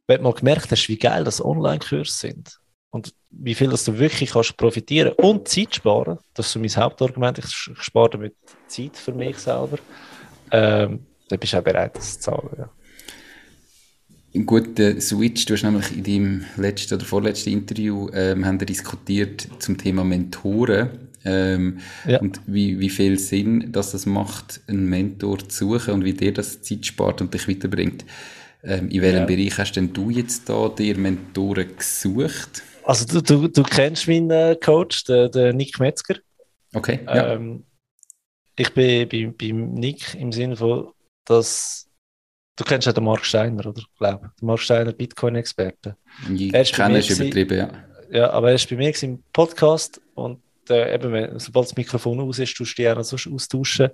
Wenn du mal gemerkt hast, wie geil das Online-Kurse sind und wie viel dass du wirklich kannst profitieren und Zeit sparen, das ist so mein Hauptargument. Ich spare damit Zeit für mich selber. Ähm, dann bist du auch bereit, das zu zahlen. Ja. Ein guter Switch, du hast nämlich in deinem letzten oder vorletzten Interview ähm, haben wir diskutiert zum Thema Mentoren ähm, ja. Und wie, wie viel Sinn dass das macht, einen Mentor zu suchen und wie dir das Zeit spart und dich weiterbringt. Ähm, in welchem ja. Bereich hast denn du jetzt da dir Mentoren gesucht? Also du, du, du kennst meinen äh, Coach, den, den Nick Metzger. Okay. Ja. Ähm, ich bin beim, beim Nick im Sinne von, dass du kennst ja den Mark Steiner, oder? Ich glaube, der Mark Steiner, Bitcoin-Experte. Ich kenne es übertrieben, ja. Ja, aber er ist bei mir im Podcast und äh, eben, wenn, sobald das Mikrofon aus ist, tust du dich auch noch so austauschen.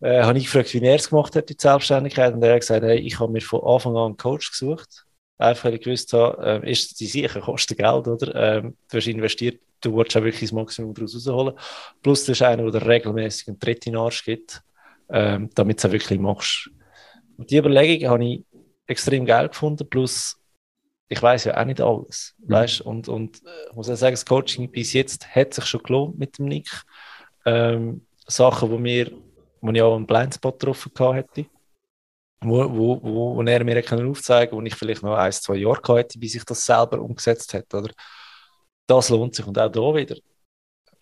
Äh, habe ich gefragt, wie er es gemacht hat, die Selbstständigkeit. Und er hat gesagt, hey, ich habe mir von Anfang an einen Coach gesucht. Einfach, weil ich gewusst habe, äh, ist die sicher, kostet Geld, oder? Ähm, du hast investiert, du willst auch wirklich das Maximum daraus rausholen. Plus, du bist einer, der regelmäßig einen Tritt in den Arsch gibt, ähm, damit du es auch wirklich machst. Und die Überlegung habe ich extrem geil gefunden. Plus, ich weiß ja auch nicht alles. Mhm. Weißt? Und, und äh, ich muss auch sagen, das Coaching bis jetzt hat sich schon gelohnt mit dem Nick. Ähm, Sachen, wo, mir, wo ich auch einen Blindspot getroffen hätte, wo, wo, wo, wo er mir kann aufzeigen kann, wo ich vielleicht noch ein, zwei Jahre hatte, bis ich das selber umgesetzt hätte. Oder? Das lohnt sich. Und auch da wieder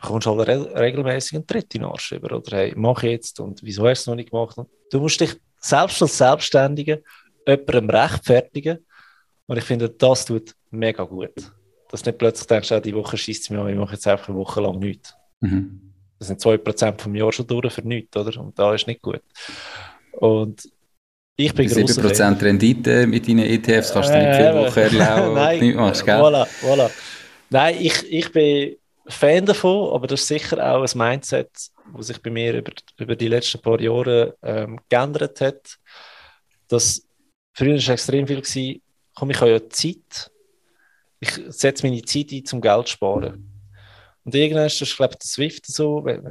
du halt re regelmäßig einen Tritt in den Arsch über. Oder hey, mach jetzt und wieso hast du es noch nicht gemacht? du musst dich selbst als Selbstständiger jemandem rechtfertigen, und ich finde, das tut mega gut. Dass nicht plötzlich denkst, ah, die Woche schießt es mir an, ich mache jetzt einfach eine Woche lang nichts. Mhm. Das sind 2% vom Jahr schon durch für nichts, oder? Und da ist nicht gut. Und ich bin 7% Fan. Rendite mit deinen ETFs kannst du nicht viele Wochen erlauben, Nein, nicht machst, gell? Voilà, voilà. Nein, ich, ich bin Fan davon, aber das ist sicher auch ein Mindset, das sich bei mir über, über die letzten paar Jahre ähm, geändert hat. Das, früher war es extrem viel, gewesen, komm, ich habe ja Zeit. Ich setze meine Zeit ein, zum Geld zu sparen. Und irgendwann ist das, glaube ich, der Swift so, wenn,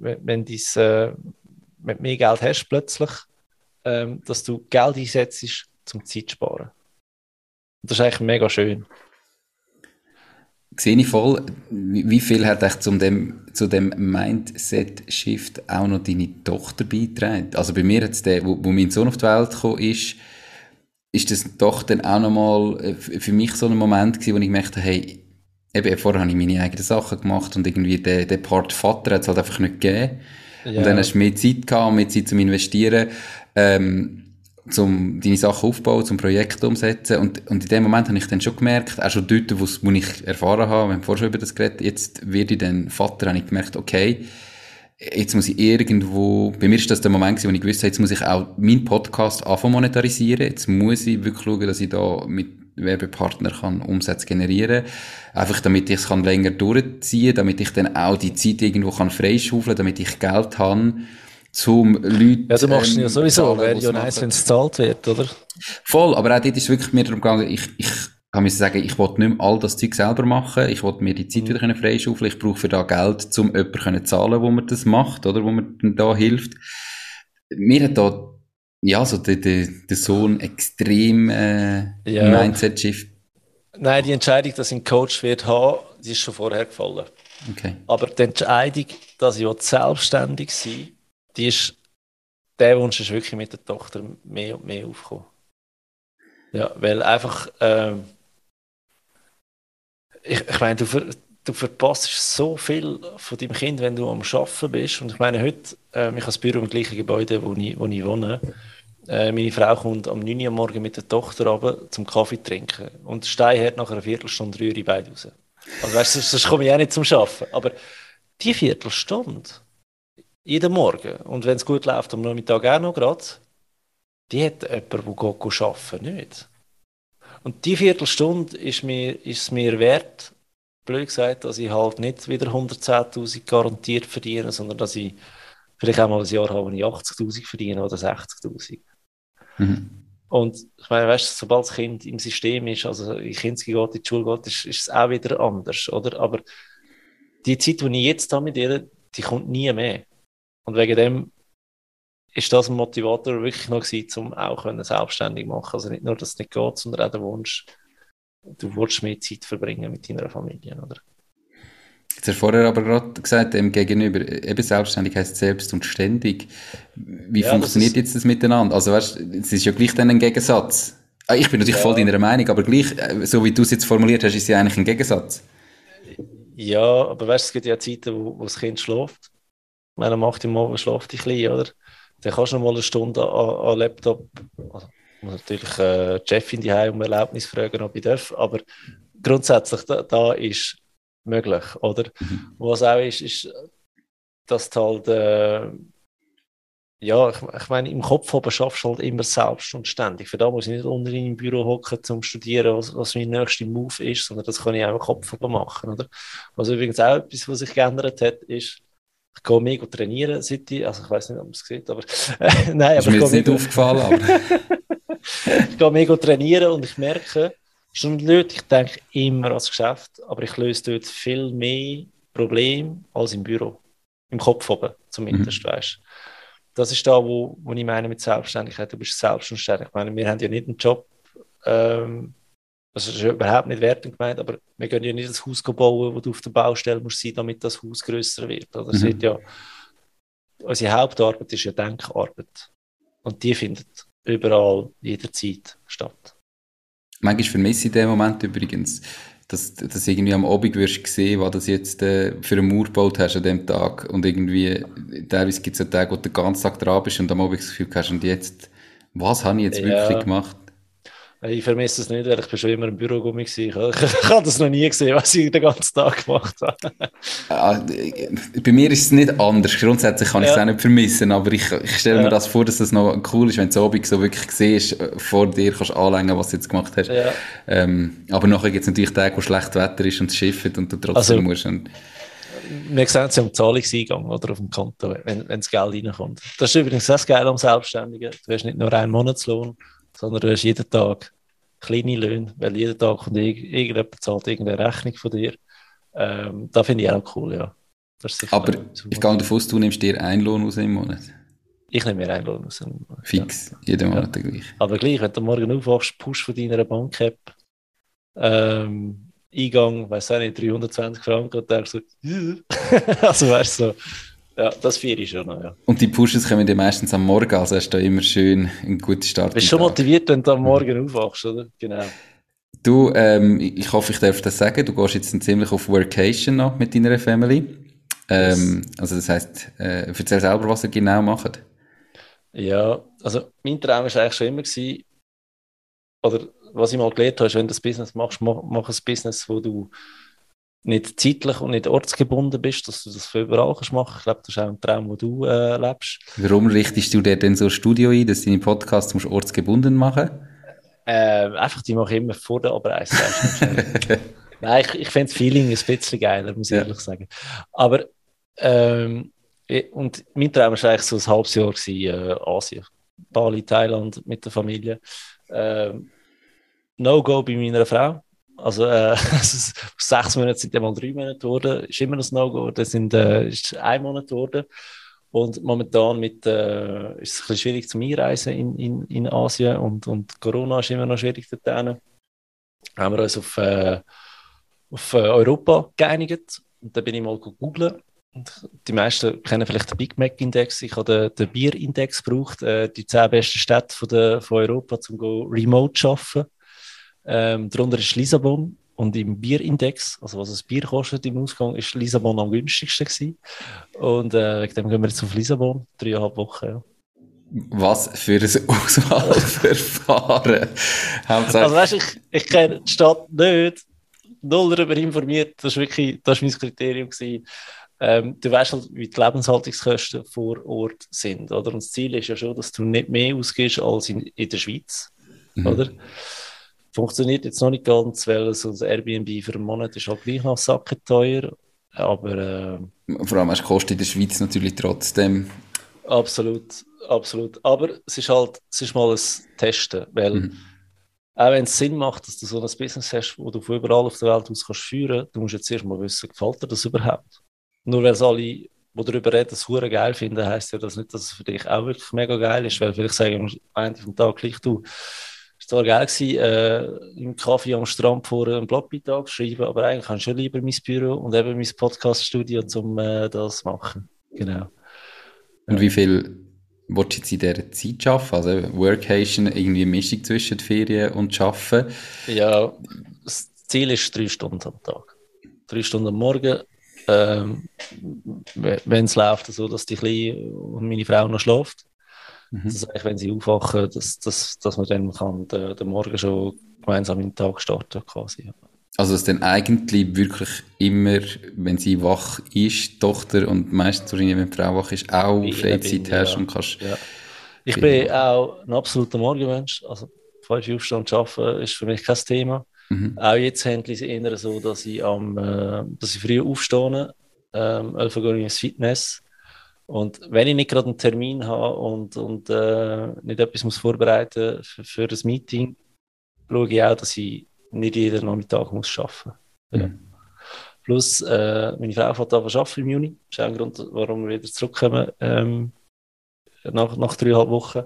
wenn, wenn, dies, äh, du mehr Geld hast plötzlich, ähm, dass du Geld einsetzt, zum Zeit zu sparen. Und das ist eigentlich mega schön. Sehe ich voll, wie viel hat echt zu dem, zu dem Mindset-Shift auch noch deine Tochter beigetragen? Also bei mir hat der, wo, wo mein Sohn auf die Welt gekommen ist, ist das doch dann auch nochmal äh, für mich so ein Moment gewesen, wo ich gemerkt habe, hey, eben, vorher habe ich meine eigenen Sachen gemacht und irgendwie der, der Part Vater hat es halt einfach nicht gegeben. Ja. Und dann hast du mehr Zeit gehabt, mehr Zeit zum Investieren, ähm, zum deine Sachen aufbauen, zum Projekt umsetzen. Und, und in dem Moment habe ich dann schon gemerkt, auch schon dort, wo, wo ich erfahren habe, wir haben vorher schon über das geredet, jetzt werde ich dann Vater, habe ich gemerkt, okay, jetzt muss ich irgendwo, bei mir ist das der Moment wo ich gewusst habe, jetzt muss ich auch meinen Podcast anfangen monetarisieren, jetzt muss ich wirklich schauen, dass ich da mit Werbepartner kann Umsätze generieren. Einfach damit ich es kann länger durchziehen damit ich dann auch die Zeit irgendwo kann freischaufeln damit ich Geld habe, zum Leuten... Ja, du machst ähm, ja sowieso, wäre ja nice, wenn es gezahlt wird, oder? Voll, aber auch dort ist wirklich mir darum gegangen, ich, ich kann mir sagen, ich wollte nicht mehr all das Zeug selber machen, ich wollte mir die Zeit mhm. wieder freischaufeln, ich brauche für da Geld, um jemanden können zahlen, wo mir das macht, oder, wo mir da hilft. Mir hat da, ja, so der, der, der Sohn extrem äh, ja. Mindset-Shift. Nein, die Entscheidung, dass ich einen Coach wird haben, die ist schon vorher gefallen. Okay. Aber die Entscheidung, dass ich selbstständig sein die ist, der Wunsch ist wirklich mit der Tochter mehr und mehr aufgekommen. Ja, weil einfach, ähm, ich, ich meine, du, ver, du verpasst so viel von deinem Kind, wenn du am Arbeiten bist. Und ich meine, heute, äh, ich habe das Büro im gleichen Gebäude, wo ich, wo ich wohne. Äh, meine Frau kommt am 9 Uhr morgen mit der Tochter runter zum Kaffee trinken. Und Stein hat nach einer Viertelstunde rühre beide raus. Also weißt du, sonst komme ich auch nicht zum Arbeiten. Aber die Viertelstunde, jeden Morgen. Und wenn es gut läuft, am Nachmittag auch noch gerade, die hat jemand, der geht arbeiten nicht. Und die Viertelstunde ist, mir, ist es mir wert, blöd gesagt, dass ich halt nicht wieder 110.000 garantiert verdiene, sondern dass ich vielleicht auch mal ein Jahr habe, wo ich 80.000 verdiene oder 60.000. Mhm. Und ich meine, weißt du, sobald das Kind im System ist, also in Kinski geht, in die Schule geht, ist, ist es auch wieder anders, oder? Aber die Zeit, die ich jetzt habe mit ihr, die kommt nie mehr. Und wegen dem ist das ein Motivator wirklich noch gewesen, um auch können selbstständig machen. Also nicht nur, dass es nicht geht, sondern auch der Wunsch, du willst mehr Zeit verbringen mit deiner Familie, oder? Jetzt hast du vorher aber gerade gesagt, dem Gegenüber, eben selbstständig heißt selbst und ständig. Wie ja, funktioniert das jetzt das miteinander? Also weißt, es ist ja gleich dann ein Gegensatz. Ah, ich bin natürlich ja. voll deiner Meinung, aber gleich, äh, so wie du es jetzt formuliert hast, ist es ja eigentlich ein Gegensatz. Ja, aber weißt, es gibt ja Zeiten, wo, wo das Kind schläft wenn er macht im Morgen schläft ein bisschen, oder? Dann kannst du noch mal eine Stunde an, an Laptop, also muss natürlich äh, die Chefin die um Erlaubnis fragen, ob ich darf, aber grundsätzlich da, da ist möglich, oder? Mhm. Was auch ist, ist, dass du halt, äh, ja, ich, ich meine, im Kopf oben schaffst du halt immer selbst und ständig. Für da muss ich nicht unter im Büro hocken, zum studieren, was, was mein nächster Move ist, sondern das kann ich auch im Kopf oben machen, oder? Was übrigens auch etwas, was sich geändert hat, ist, ich gehe mega trainieren, seit ich, also ich weiß nicht, ob man es sieht, aber äh, nein, ist aber mir jetzt nicht aufgefallen, aber ich gehe mega trainieren und ich merke, schon nicht, ich denke immer ans Geschäft, aber ich löse dort viel mehr Probleme als im Büro, im Kopf oben zumindest, mhm. weißt. Das ist da, wo, wo ich meine mit Selbstständigkeit. Du bist selbstständig. Ich meine, wir haben ja nicht einen Job. Ähm, das ist überhaupt nicht wertend gemeint, aber wir können ja nicht das Haus bauen, wo du auf der Baustelle musst sein, damit das Haus größer wird. Oder? Mhm. wird ja, unsere Hauptarbeit ist ja Denkarbeit. Und die findet überall, jederzeit statt. Manchmal vermisse ich in dem Moment übrigens, dass, dass irgendwie am Abend wirst sehen, was du jetzt äh, für einen Mauer gebaut hast an dem Tag. Und irgendwie, teilweise gibt es einen Tag, wo du den ganzen Tag dran bist und am Abend das Gefühl hast, und jetzt, was habe ich jetzt ja. wirklich gemacht? Ich vermisse das nicht, weil ich bin schon immer im Büro war. Ich, ich, ich habe das noch nie gesehen, was ich den ganzen Tag gemacht habe. Ah, bei mir ist es nicht anders. Grundsätzlich kann ich es auch nicht vermissen, aber ich, ich stelle ja. mir das vor, dass das noch cool ist, wenn du Abend so wirklich siehst, äh, vor dir kannst anlängen, was du jetzt gemacht hast. Ja. Ähm, aber nachher gibt es natürlich Tage, wo schlecht Wetter ist und es schifft und du trotzdem also, musst. Und wir sehen es ja am Zahlungseingang oder auf dem Konto, wenn, wenn das Geld reinkommt. Das ist übrigens das Geile am Selbstständigen. Du hast nicht nur einen Monatslohn, sondern du hast jeden Tag kleine Löhne, weil jeden Tag kommt irgendjemand zahlt irgendeine Rechnung von dir. Ähm, da finde ich auch cool, ja. Aber ich gehe davon aus, du nimmst dir einen Lohn aus im Monat. Ich nehme mir einen Lohn aus. Fix, ja. jeden Monat ja. gleich. Aber gleich, wenn du morgen aufwachst, push von deiner Bank-App, ähm, Eingang, weiß auch nicht, 320 Franken und denkst so, also weißt du, so, ja, das vier ich schon noch, ja. Und die Pushes kommen dir meistens am Morgen, also hast du da immer schön einen guten Start. Bist schon motiviert, wenn du am Morgen aufwachst, oder? Genau. Du, ähm, ich hoffe, ich darf das sagen, du gehst jetzt ziemlich auf Workation noch mit deiner Family. Ähm, also das heisst, äh, erzähl selber, was ihr genau macht. Ja, also mein Traum war eigentlich schon immer gewesen, oder was ich mal gelernt habe, ist, wenn du das Business machst, mach, mach ein Business, wo du nicht zeitlich und nicht ortsgebunden bist, dass du das für überall kannst machen. Ich glaube, das ist auch ein Traum, wo du äh, lebst. Warum richtest du dir denn so ein Studio ein, dass deine Podcasts musst ortsgebunden machen? Äh, einfach, die mache ich immer vor der Abreise. Nein, ich, ich finde das Feeling ein bisschen geiler, muss ich ja. ehrlich sagen. Aber ähm, und mein Traum war eigentlich so ein halbes Jahr gewesen, äh, Asien. Bali, Thailand mit der Familie. Ähm, No-Go bei meiner Frau. Also äh, sechs Monate sind ja mal drei Monate geworden. Ist immer noch ein No-Go. Das sind, äh, ist ein Monat geworden. Und momentan mit, äh, ist es ein bisschen schwierig zum Einreisen in, in, in Asien und, und Corona ist immer noch schwierig dort. Haben wir uns auf, äh, auf äh, Europa geeinigt. Und da bin ich mal gegoogelt die meisten kennen vielleicht den Big Mac Index. Ich habe den, den Bier Index gebraucht, äh, die zehn besten Städte von, der, von Europa, um remote zu arbeiten. Ähm, darunter ist Lissabon und im Bier Index, also was das Bier kostet im Ausgang, ist Lissabon am günstigsten gewesen. Und äh, wegen dem gehen wir jetzt auf Lissabon, dreieinhalb Wochen. Ja. Was für ein Auswahlverfahren. also weißt, ich, ich kenne die Stadt nicht, null darüber informiert. Das war wirklich, das war mein Kriterium gewesen ähm, du weißt halt, wie die Lebenshaltungskosten vor Ort sind. Oder? Und das Ziel ist ja schon, dass du nicht mehr ausgibst als in, in der Schweiz. Mhm. Oder? Funktioniert jetzt noch nicht ganz, weil so ein Airbnb für einen Monat ist halt gleich noch Sacken teuer. Aber. Äh, Vor allem hast du Kosten in der Schweiz natürlich trotzdem. Absolut, absolut. Aber es ist halt, es ist mal ein Testen, weil. Mhm. Auch wenn es Sinn macht, dass du so ein Business hast, wo du von überall auf der Welt aus kannst führen, du musst jetzt erst mal wissen, gefällt dir das überhaupt? Nur weil es alle, die darüber reden, das hure geil finden, heisst ja das nicht, dass es für dich auch wirklich mega geil ist, weil vielleicht sagen am Ende vom Tag gleich du, es war geil gewesen, äh, im Kaffee am Strand vor einem Blogbeitrag schreiben, aber eigentlich habe ich schon lieber mein Büro und eben mein Podcast-Studio, um äh, das zu machen. Genau. Und wie viel willst du jetzt in dieser Zeit arbeiten? Also Workation, irgendwie eine Mischung zwischen Ferien und Arbeiten? Ja, das Ziel ist drei Stunden am Tag. Drei Stunden am Morgen, ähm, wenn es läuft, so dass die Kleine und meine Frau noch schläft. Mhm. Das heißt, wenn sie aufwachen, dass, dass, dass man dann kann den, den Morgen schon gemeinsam in den Tag starten quasi. Also dass dann eigentlich wirklich immer, wenn sie wach ist, Tochter und meistens, wenn die Frau wach ist, auch Freizeit hast ja. und kannst... Ja. Ich bin auch ein absoluter Morgenmensch. Also fünf aufstehen und arbeiten ist für mich kein Thema. Mhm. Auch jetzt handle ich es eher so, dass ich, am, äh, dass ich früh aufstehe, ähm, 11 Uhr ins Fitness. Und wenn ich nicht gerade einen Termin habe und, und äh, nicht etwas muss vorbereiten für, für das Meeting, schaue ich auch, dass ich nicht jeden Nachmittag muss arbeiten muss. Ja. Mhm. Plus, äh, meine Frau fährt an arbeiten im Juni. Das ist auch ein Grund, warum wir wieder zurückkommen ähm, nach, nach dreieinhalb Wochen.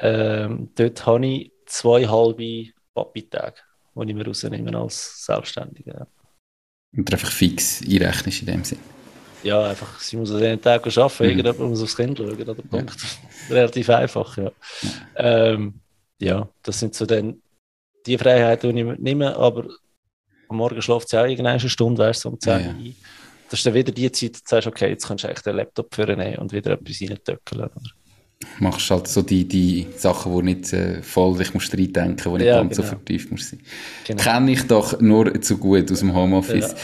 Ähm, dort habe ich zwei halbe Papi-Tage die ich mir rausnehme als Selbstständiger. Und einfach fix einrechnest in dem Sinn? Ja, einfach, sie muss an den Tag arbeiten, mhm. irgendjemand muss aufs Kind schauen, oder Punkt. Relativ einfach, ja. Ähm, ja, das sind so dann die Freiheiten, die ich nehme, aber am Morgen schläft sie auch irgendeine Stunde, weißt du, um 10 Uhr ja. Das ist dann wieder die Zeit, wo du sagst, okay, jetzt kannst du echt den Laptop führen und wieder etwas reintöckeln machst halt so die, die Sachen, die nicht äh, voll dich musst reindenken, die nicht ja, ganz genau. so vertieft musst sein. Genau. Kenne ich doch nur zu gut aus dem Homeoffice. Ja.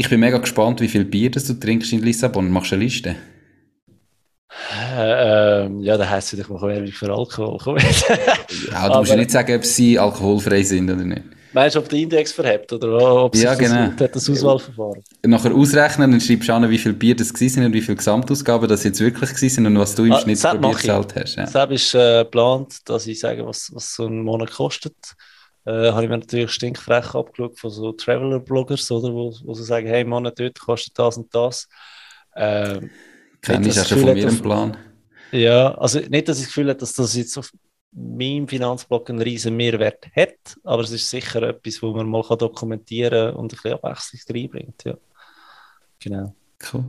Ich bin mega gespannt, wie viel Bier das du trinkst in Lissabon. Machst du eine Liste? Äh, ähm, ja, da heisst es, ich mache Werbung für Alkohol. ja, du musst ja nicht sagen, ob sie alkoholfrei sind oder nicht. Meinst du, ob der Index verhebt oder ob ja, genau. das, das Auswahlverfahren? Nachher ausrechnen, dann schreibst du an, wie viel Bier das sind und wie viele Gesamtausgaben das jetzt wirklich sind und was du im ah, Schnitt pro Bier gezahlt hast. Ja. Deshalb ist äh, geplant, dass ich sage, was, was so ein Monat kostet. Äh, habe ich mir natürlich stinkfrech abgeschaut von so Traveler-Bloggers, oder, wo, wo sie sagen, hey Mann, dort kostet das und das. Ähm, Kenne ich auch schon von ihrem Plan. Ja, also nicht, dass ich das Gefühl habe, dass das jetzt auf meinem Finanzblock einen riesen Mehrwert hat, aber es ist sicher etwas, wo man mal dokumentieren kann und ein bisschen Abwechslung reinbringt. Ja. Genau. Cool.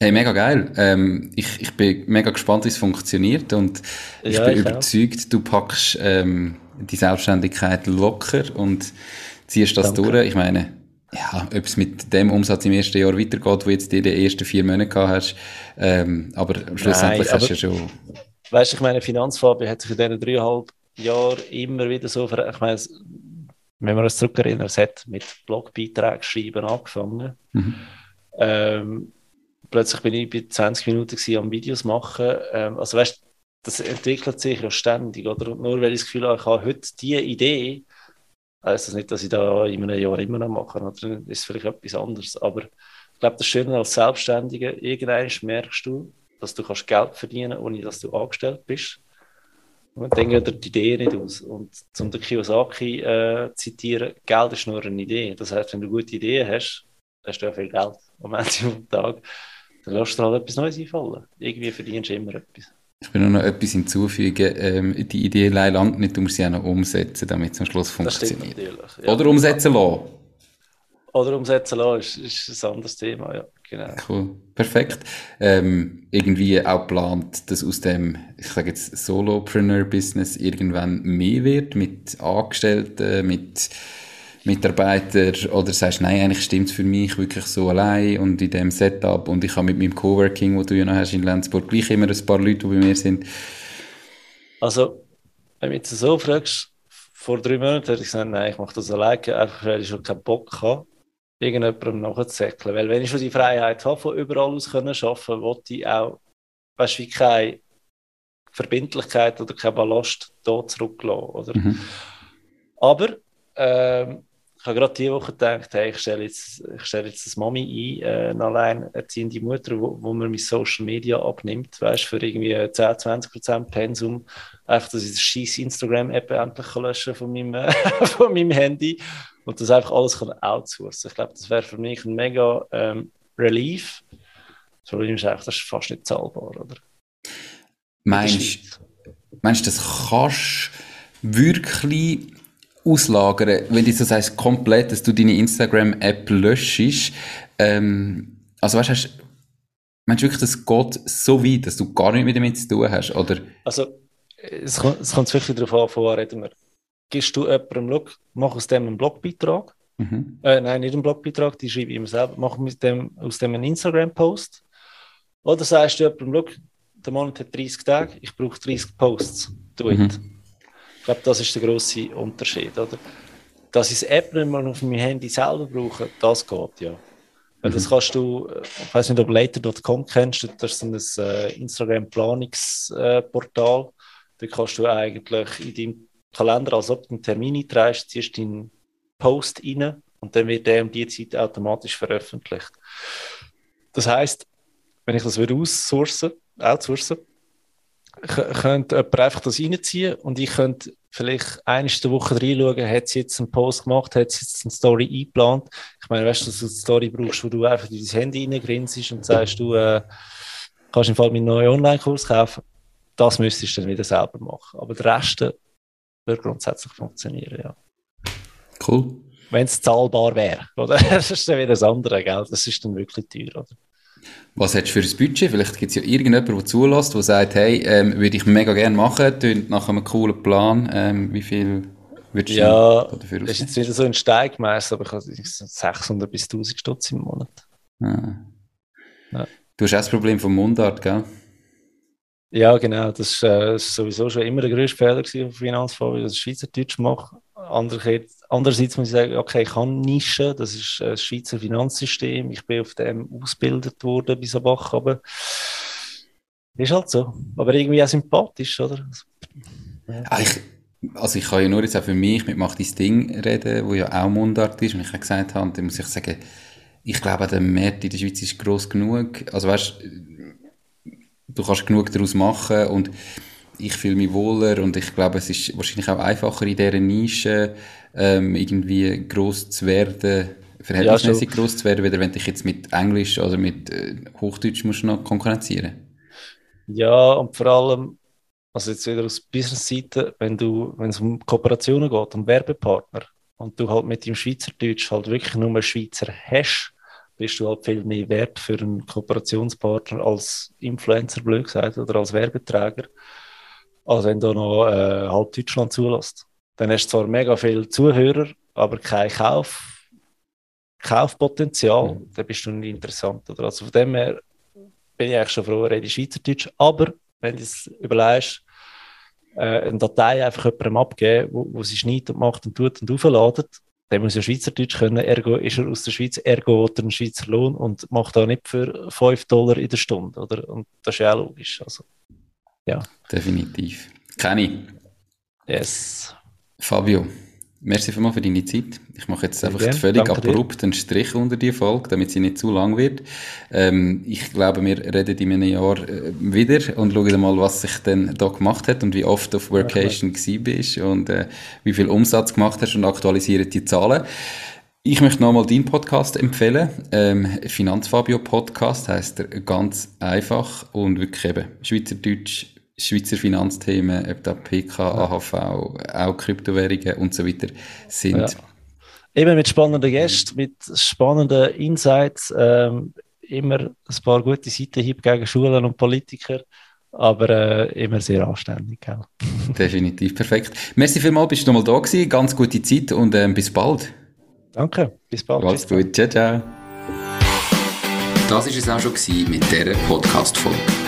Hey, mega geil. Ähm, ich, ich bin mega gespannt, wie es funktioniert und ich ja, bin ich überzeugt, auch. du packst ähm, die Selbstständigkeit locker und ziehst das Danke. durch. Ich meine, ja, ob es mit dem Umsatz im ersten Jahr weitergeht, wo jetzt die die ersten vier Monate gehabt hast, ähm, aber schlussendlich Nein, hast du ja schon... Weißt du, ich meine, Finanzfabi hat sich in diesen dreieinhalb Jahren immer wieder so... Ich meine, wenn wir uns zurückerinnern, es hat mit Blogbeiträgen schreiben angefangen. Mhm. Ähm, plötzlich bin ich bei 20 Minuten am Videos machen. Ähm, also weißt das entwickelt sich ja ständig, oder? Und nur weil ich das Gefühl habe, ich habe heute diese Idee, heißt das nicht, dass ich da in einem Jahr immer noch mache, oder ist vielleicht etwas anderes. Aber ich glaube, das Schöne als Selbstständiger, irgendwann merkst du, dass du kannst Geld verdienen kannst, ohne dass du angestellt bist. Und dann geht die Idee nicht aus. Und zum den Kiyosaki äh, zitieren, Geld ist nur eine Idee. Das heißt, wenn du gute Ideen hast, hast du ja viel Geld am Ende des Tages. Dann lässt du halt etwas Neues einfallen. Irgendwie verdienst du immer etwas. Ich will nur noch etwas hinzufügen. Ähm, die Idee allein langt nicht, du musst sie auch noch umsetzen, damit es am Schluss funktioniert. Ja. Oder umsetzen lassen. Oder umsetzen lassen ist, ist ein anderes Thema, ja. Genau. Cool. Perfekt. Ähm, irgendwie auch geplant, dass aus dem, ich sage jetzt, Solopreneur-Business irgendwann mehr wird, mit Angestellten, mit Mitarbeiter oder sagst, nein, eigentlich stimmt es für mich wirklich so allein und in dem Setup und ich habe mit meinem Coworking, wo du ja noch hast in Lenzburg, gleich immer ein paar Leute, die bei mir sind. Also, wenn du jetzt so fragst, vor drei Monaten hätte ich gesagt, nein, ich mache das alleine, einfach weil ich schon keinen Bock habe, irgendjemandem nachzusäckeln. Weil wenn ich schon die Freiheit habe, von überall aus können arbeiten, wollte ich auch, weißt du, wie keine Verbindlichkeit oder kein Ballast hier zurücklassen, oder? Mhm. Aber ähm, habe gerade diese Woche gedacht, hey, ich stelle jetzt, ich stelle jetzt das Mami ein, äh, eine alleinerziehende Mutter, wo, wo mir mein Social Media abnimmt, weißt für irgendwie 10, 20 Prozent Pensum. Einfach, dass ich das scheiß Instagram-App endlich löschen von meinem, von meinem Handy und das einfach alles kann outsourcen. Ich glaube, das wäre für mich ein mega ähm, Relief. Das Problem ist eigentlich, das ist fast nicht zahlbar, oder? Meinst du, das kannst wirklich auslagern, wenn du so sagst, komplett, dass du deine Instagram-App löschst, ähm, also weißt du, meinst du wirklich, das geht so weit, dass du gar nichts mehr damit zu tun hast, oder? Also, es kommt, es kommt wirklich darauf an, von wo reden wir. Gibst du jemandem, look, mach aus dem einen Blogbeitrag, mhm. äh, nein, nicht einen Blogbeitrag, die schreibe ich immer selber, mach mit dem, aus dem einen Instagram-Post, oder sagst du jemandem, look, der Monat hat 30 Tage, ich brauche 30 Posts, do it. Mhm glaube, das ist der grosse Unterschied. Oder? Dass ich das App nicht mehr auf meinem Handy selber brauche, das geht ja. Weil das mhm. kannst du, ich weiß nicht, ob du later.com kennst, das ist ein äh, Instagram-Planungsportal. Äh, da kannst du eigentlich in deinem Kalender, als ob du einen Termin einträgst, ziehst deinen Post rein und dann wird der um die Zeit automatisch veröffentlicht. Das heißt, wenn ich das würde outsourcen, outsourcen könnte jemand einfach das reinziehen und ich könnte vielleicht eine Woche reinschauen, hat sie jetzt einen Post gemacht, hat sie jetzt eine Story eingeplant. Ich meine, weißt du, dass du eine Story brauchst, wo du einfach in dein Handy reingrinst und sagst, du äh, kannst im Fall meinen neuen Online-Kurs kaufen. Das müsstest du dann wieder selber machen. Aber der Rest würde grundsätzlich funktionieren, ja. Cool. Wenn es zahlbar wäre, oder? Das ist dann wieder das andere, gell? Das ist dann wirklich teuer, oder? Was hättest du für ein Budget? Vielleicht gibt es ja irgendjemanden, der zulässt, der sagt, hey, ähm, würde ich mega gerne machen, tönt nach einem coolen Plan. Ähm, wie viel würdest du ja, dafür das ist jetzt wieder so ein Steig gemessen, aber ich habe 600 bis 1000 Stutz im Monat. Ah. Ja. Du hast auch das Problem vom Mundart, gell? Ja, genau. Das war äh, sowieso schon immer der größte Fehler auf Finanzfonds, dass ich Schweizerdeutsch mache. Andererseits, andererseits muss ich sagen, okay, ich kann Nischen, das ist das Schweizer Finanzsystem. Ich bin auf dem ausgebildet worden bis Bach, aber ist halt so. Aber irgendwie auch sympathisch, oder? Ja. Ich, also ich kann ja nur jetzt auch für mich mit «Mach dein Ding» reden, wo ja auch Mundart ist. Und ich habe gesagt habe, dann muss ich sagen, ich glaube, der Markt in der Schweiz ist gross genug. Also weißt, du kannst genug daraus machen und ich fühle mich wohler und ich glaube, es ist wahrscheinlich auch einfacher in dieser Nische ähm, irgendwie groß zu werden, verhältnismäßig ja, groß zu werden, weder wenn ich jetzt mit Englisch oder mit äh, Hochdeutsch musst noch konkurrenzieren. Ja, und vor allem, also jetzt wieder aus Business-Seite, wenn du, wenn es um Kooperationen geht, um Werbepartner und du halt mit dem Schweizerdeutsch halt wirklich nur Schweizer hast, bist du halt viel mehr wert für einen Kooperationspartner als Influencer, blöd gesagt, oder als Werbeträger, als wenn du noch äh, halt Deutschland zulässt. Dann hast du zwar mega viele Zuhörer, aber kein Kauf, Kaufpotenzial, mhm. dann bist du nicht interessant. Oder? Also von dem her bin ich eigentlich schon froh, rede Schweizerdeutsch, aber wenn du es überlegst, äh, eine Datei einfach jemandem abgeben, wo, wo sie schneidet und macht und tut und aufladet, der muss ja Schweizerdeutsch können, ergo ist er aus der Schweiz, ergo hat er einen Schweizer Lohn und macht auch nicht für 5 Dollar in der Stunde, oder? Und das ist ja auch logisch, also, ja. Definitiv. Kenny. Yes. Fabio, merci vielmals für deine Zeit. Ich mache jetzt einfach völlig abrupt einen Strich unter die Folge, damit sie nicht zu lang wird. Ähm, ich glaube, wir reden in einem Jahr äh, wieder und schauen mal, was sich denn da gemacht hat und wie oft auf Workation ja, bist und äh, wie viel Umsatz gemacht hast und aktualisieren die Zahlen. Ich möchte nochmal deinen Podcast empfehlen. Ähm, Finanzfabio Podcast heißt er ganz einfach und wirklich eben Schweizerdeutsch Schweizer Finanzthemen, ob da PK, AHV, auch Kryptowährungen und so weiter sind. Ja. Immer mit spannenden Gästen, mit spannenden Insights, ähm, immer ein paar gute Seiten gegen Schulen und Politiker, aber äh, immer sehr anständig. Gell? Definitiv, perfekt. Merci vielmals, bist du nochmal da gewesen, ganz gute Zeit und ähm, bis bald. Danke, bis bald. Alles gut, ciao, ciao. Das war es auch schon mit dieser Podcast-Folge.